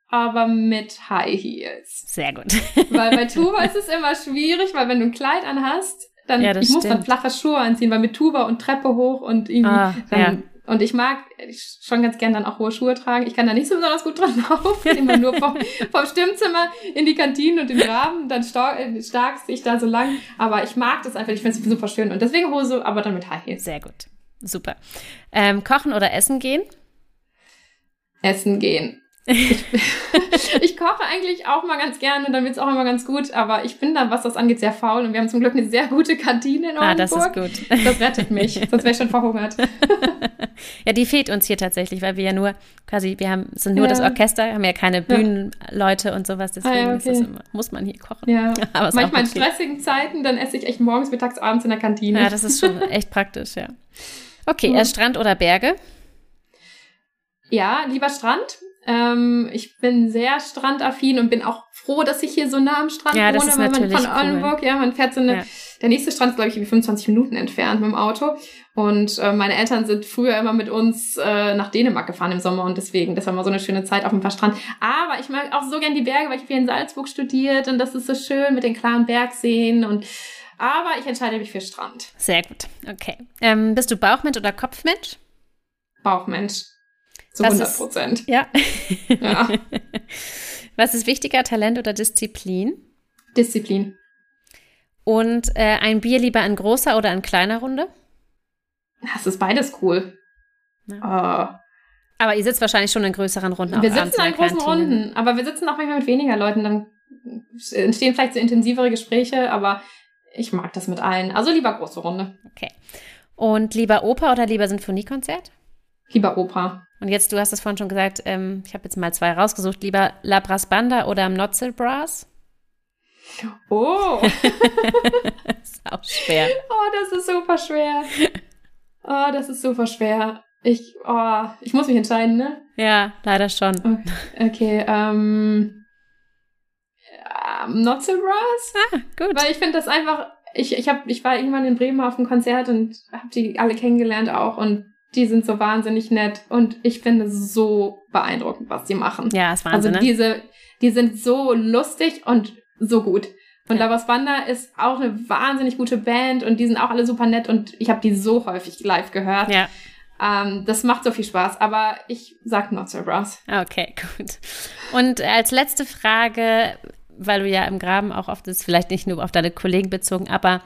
aber mit High Heels. Sehr gut. weil bei Tuba ist es immer schwierig, weil wenn du ein Kleid anhast, dann ja, ich muss dann flache Schuhe anziehen, weil mit Tuba und Treppe hoch und irgendwie ah, dann ja. Und ich mag schon ganz gern dann auch hohe Schuhe tragen. Ich kann da nicht so besonders gut dran laufen, immer nur vom, vom Stimmzimmer in die Kantine und den Rahmen, dann stark, äh, stark ich da so lang. Aber ich mag das einfach, ich finde es super schön. Und deswegen Hose, aber dann mit High Heels. Sehr gut. Super. Ähm, kochen oder essen gehen? Essen gehen. Ich, ich, koche eigentlich auch mal ganz gerne, dann wird es auch immer ganz gut, aber ich bin da, was das angeht, sehr faul und wir haben zum Glück eine sehr gute Kantine in Oldenburg. Ah, das ist gut. Das rettet mich, sonst wäre ich schon verhungert. ja, die fehlt uns hier tatsächlich, weil wir ja nur quasi, wir haben, sind nur ja. das Orchester, haben ja keine Bühnenleute ja. und sowas, deswegen ah, okay. immer, muss man hier kochen. Ja. aber Manchmal in stressigen Zeiten, dann esse ich echt morgens, mittags, abends in der Kantine. Ja, das ist schon echt praktisch, ja. Okay, mhm. Strand oder Berge? Ja, lieber Strand. Ähm, ich bin sehr strandaffin und bin auch froh, dass ich hier so nah am Strand ja, wohne, weil man von Oldenburg, cool. ja, man fährt so eine, ja. der nächste Strand ist, glaube ich, wie 25 Minuten entfernt mit dem Auto. Und äh, meine Eltern sind früher immer mit uns äh, nach Dänemark gefahren im Sommer und deswegen, das war mal so eine schöne Zeit auf dem Strand. Aber ich mag auch so gern die Berge, weil ich hier in Salzburg studiert und das ist so schön mit den klaren Bergseen und aber ich entscheide mich für Strand. Sehr gut. Okay. Ähm, bist du Bauchmensch oder Kopfmensch? Bauchmensch. Zu 100 Prozent. Ja. ja. Was ist wichtiger, Talent oder Disziplin? Disziplin. Und äh, ein Bier lieber in großer oder in kleiner Runde? Das ist beides cool. Ja. Uh, aber ihr sitzt wahrscheinlich schon in größeren Runden. Wir sitzen in großen Runden, aber wir sitzen auch manchmal mit weniger Leuten. Dann entstehen vielleicht so intensivere Gespräche, aber ich mag das mit allen. Also lieber große Runde. Okay. Und lieber Oper oder lieber Sinfoniekonzert? Lieber Oper. Und jetzt, du hast es vorhin schon gesagt, ähm, ich habe jetzt mal zwei rausgesucht, lieber La Brass Banda oder Notzel Brass? Oh! ist auch schwer. Oh, das ist super schwer. Oh, das ist super schwer. Ich, oh, ich muss mich entscheiden, ne? Ja, leider schon. Okay, ähm, Notzel Brass? Ah, gut. Weil ich finde das einfach, ich, ich, hab, ich war irgendwann in Bremen auf einem Konzert und habe die alle kennengelernt auch und die sind so wahnsinnig nett und ich finde so beeindruckend, was sie machen. Ja, ist Wahnsinn. Also diese, die sind so lustig und so gut. Und ja. Lavas Banda ist auch eine wahnsinnig gute Band und die sind auch alle super nett und ich habe die so häufig live gehört. Ja. Ähm, das macht so viel Spaß, aber ich sag Not So Brass. Okay, gut. Und als letzte Frage, weil du ja im Graben auch oft ist, vielleicht nicht nur auf deine Kollegen bezogen, aber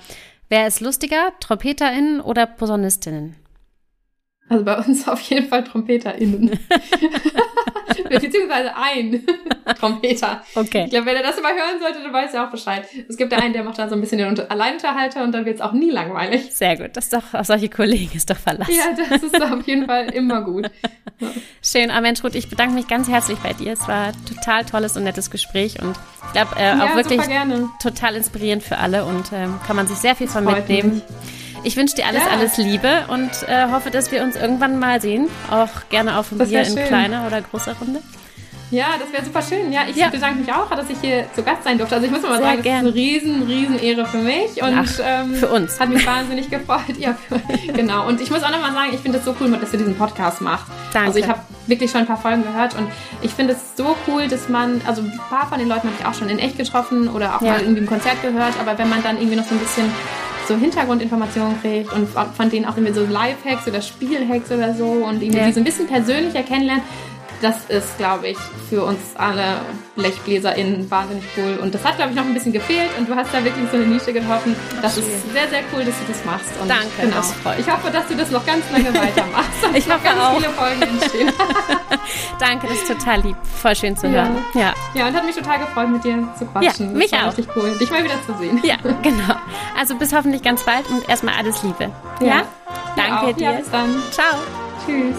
wer ist lustiger, TrompeterInnen oder Posaunistinnen? Also bei uns auf jeden Fall TrompeterInnen. Beziehungsweise ein Trompeter. Okay. Ich glaube, wenn er das immer hören sollte, dann weiß er auch Bescheid. Es gibt da einen, der macht dann so ein bisschen den Alleinunterhalter und dann wird es auch nie langweilig. Sehr gut. Das ist doch, auf solche Kollegen ist doch verlassen. Ja, das ist auf jeden Fall immer gut. Schön. Ah, Mensch, Ruth, ich bedanke mich ganz herzlich bei dir. Es war total tolles und nettes Gespräch und ich glaube äh, auch ja, wirklich total inspirierend für alle und ähm, kann man sich sehr viel von mitnehmen. Mich. Ich wünsche dir alles, ja. alles Liebe und äh, hoffe, dass wir uns irgendwann mal sehen. Auch gerne auf dem Bier in kleiner oder großer Runde. Ja, das wäre super schön. Ja, ich ja. bedanke mich auch, dass ich hier zu Gast sein durfte. Also ich muss mal Sehr sagen, gern. das ist eine riesen, riesen Ehre für mich. Und Ach, ähm, für uns. Hat mich wahnsinnig gefreut. Ja, für, genau. Und ich muss auch nochmal sagen, ich finde es so cool, dass du diesen Podcast machst. Danke. Also ich habe wirklich schon ein paar Folgen gehört und ich finde es so cool, dass man, also ein paar von den Leuten habe ich auch schon in echt getroffen oder auch ja. mal irgendwie im Konzert gehört, aber wenn man dann irgendwie noch so ein bisschen so Hintergrundinformationen kriegt und von denen auch irgendwie so Live-Hacks oder Spiel-Hacks oder so und irgendwie ja. die so ein bisschen persönlicher kennenlernen, das ist, glaube ich, für uns alle BlechbläserInnen wahnsinnig cool. Und das hat, glaube ich, noch ein bisschen gefehlt. Und du hast da wirklich so eine Nische getroffen. Das ist sehr, sehr cool, dass du das machst. Und Danke, genau. das freut Ich hoffe, dass du das noch ganz lange weitermachst. ich hoffe ganz auch. viele Folgen entstehen. Danke, das ist total lieb. Voll schön zu hören. Ja. ja, und hat mich total gefreut, mit dir zu quatschen. Ja, mich das war auch. Richtig cool, dich mal wieder zu sehen. Ja, genau. Also bis hoffentlich ganz bald und erstmal alles Liebe. Ja? ja? Danke dir. Ja, bis dann. Ciao. Tschüss.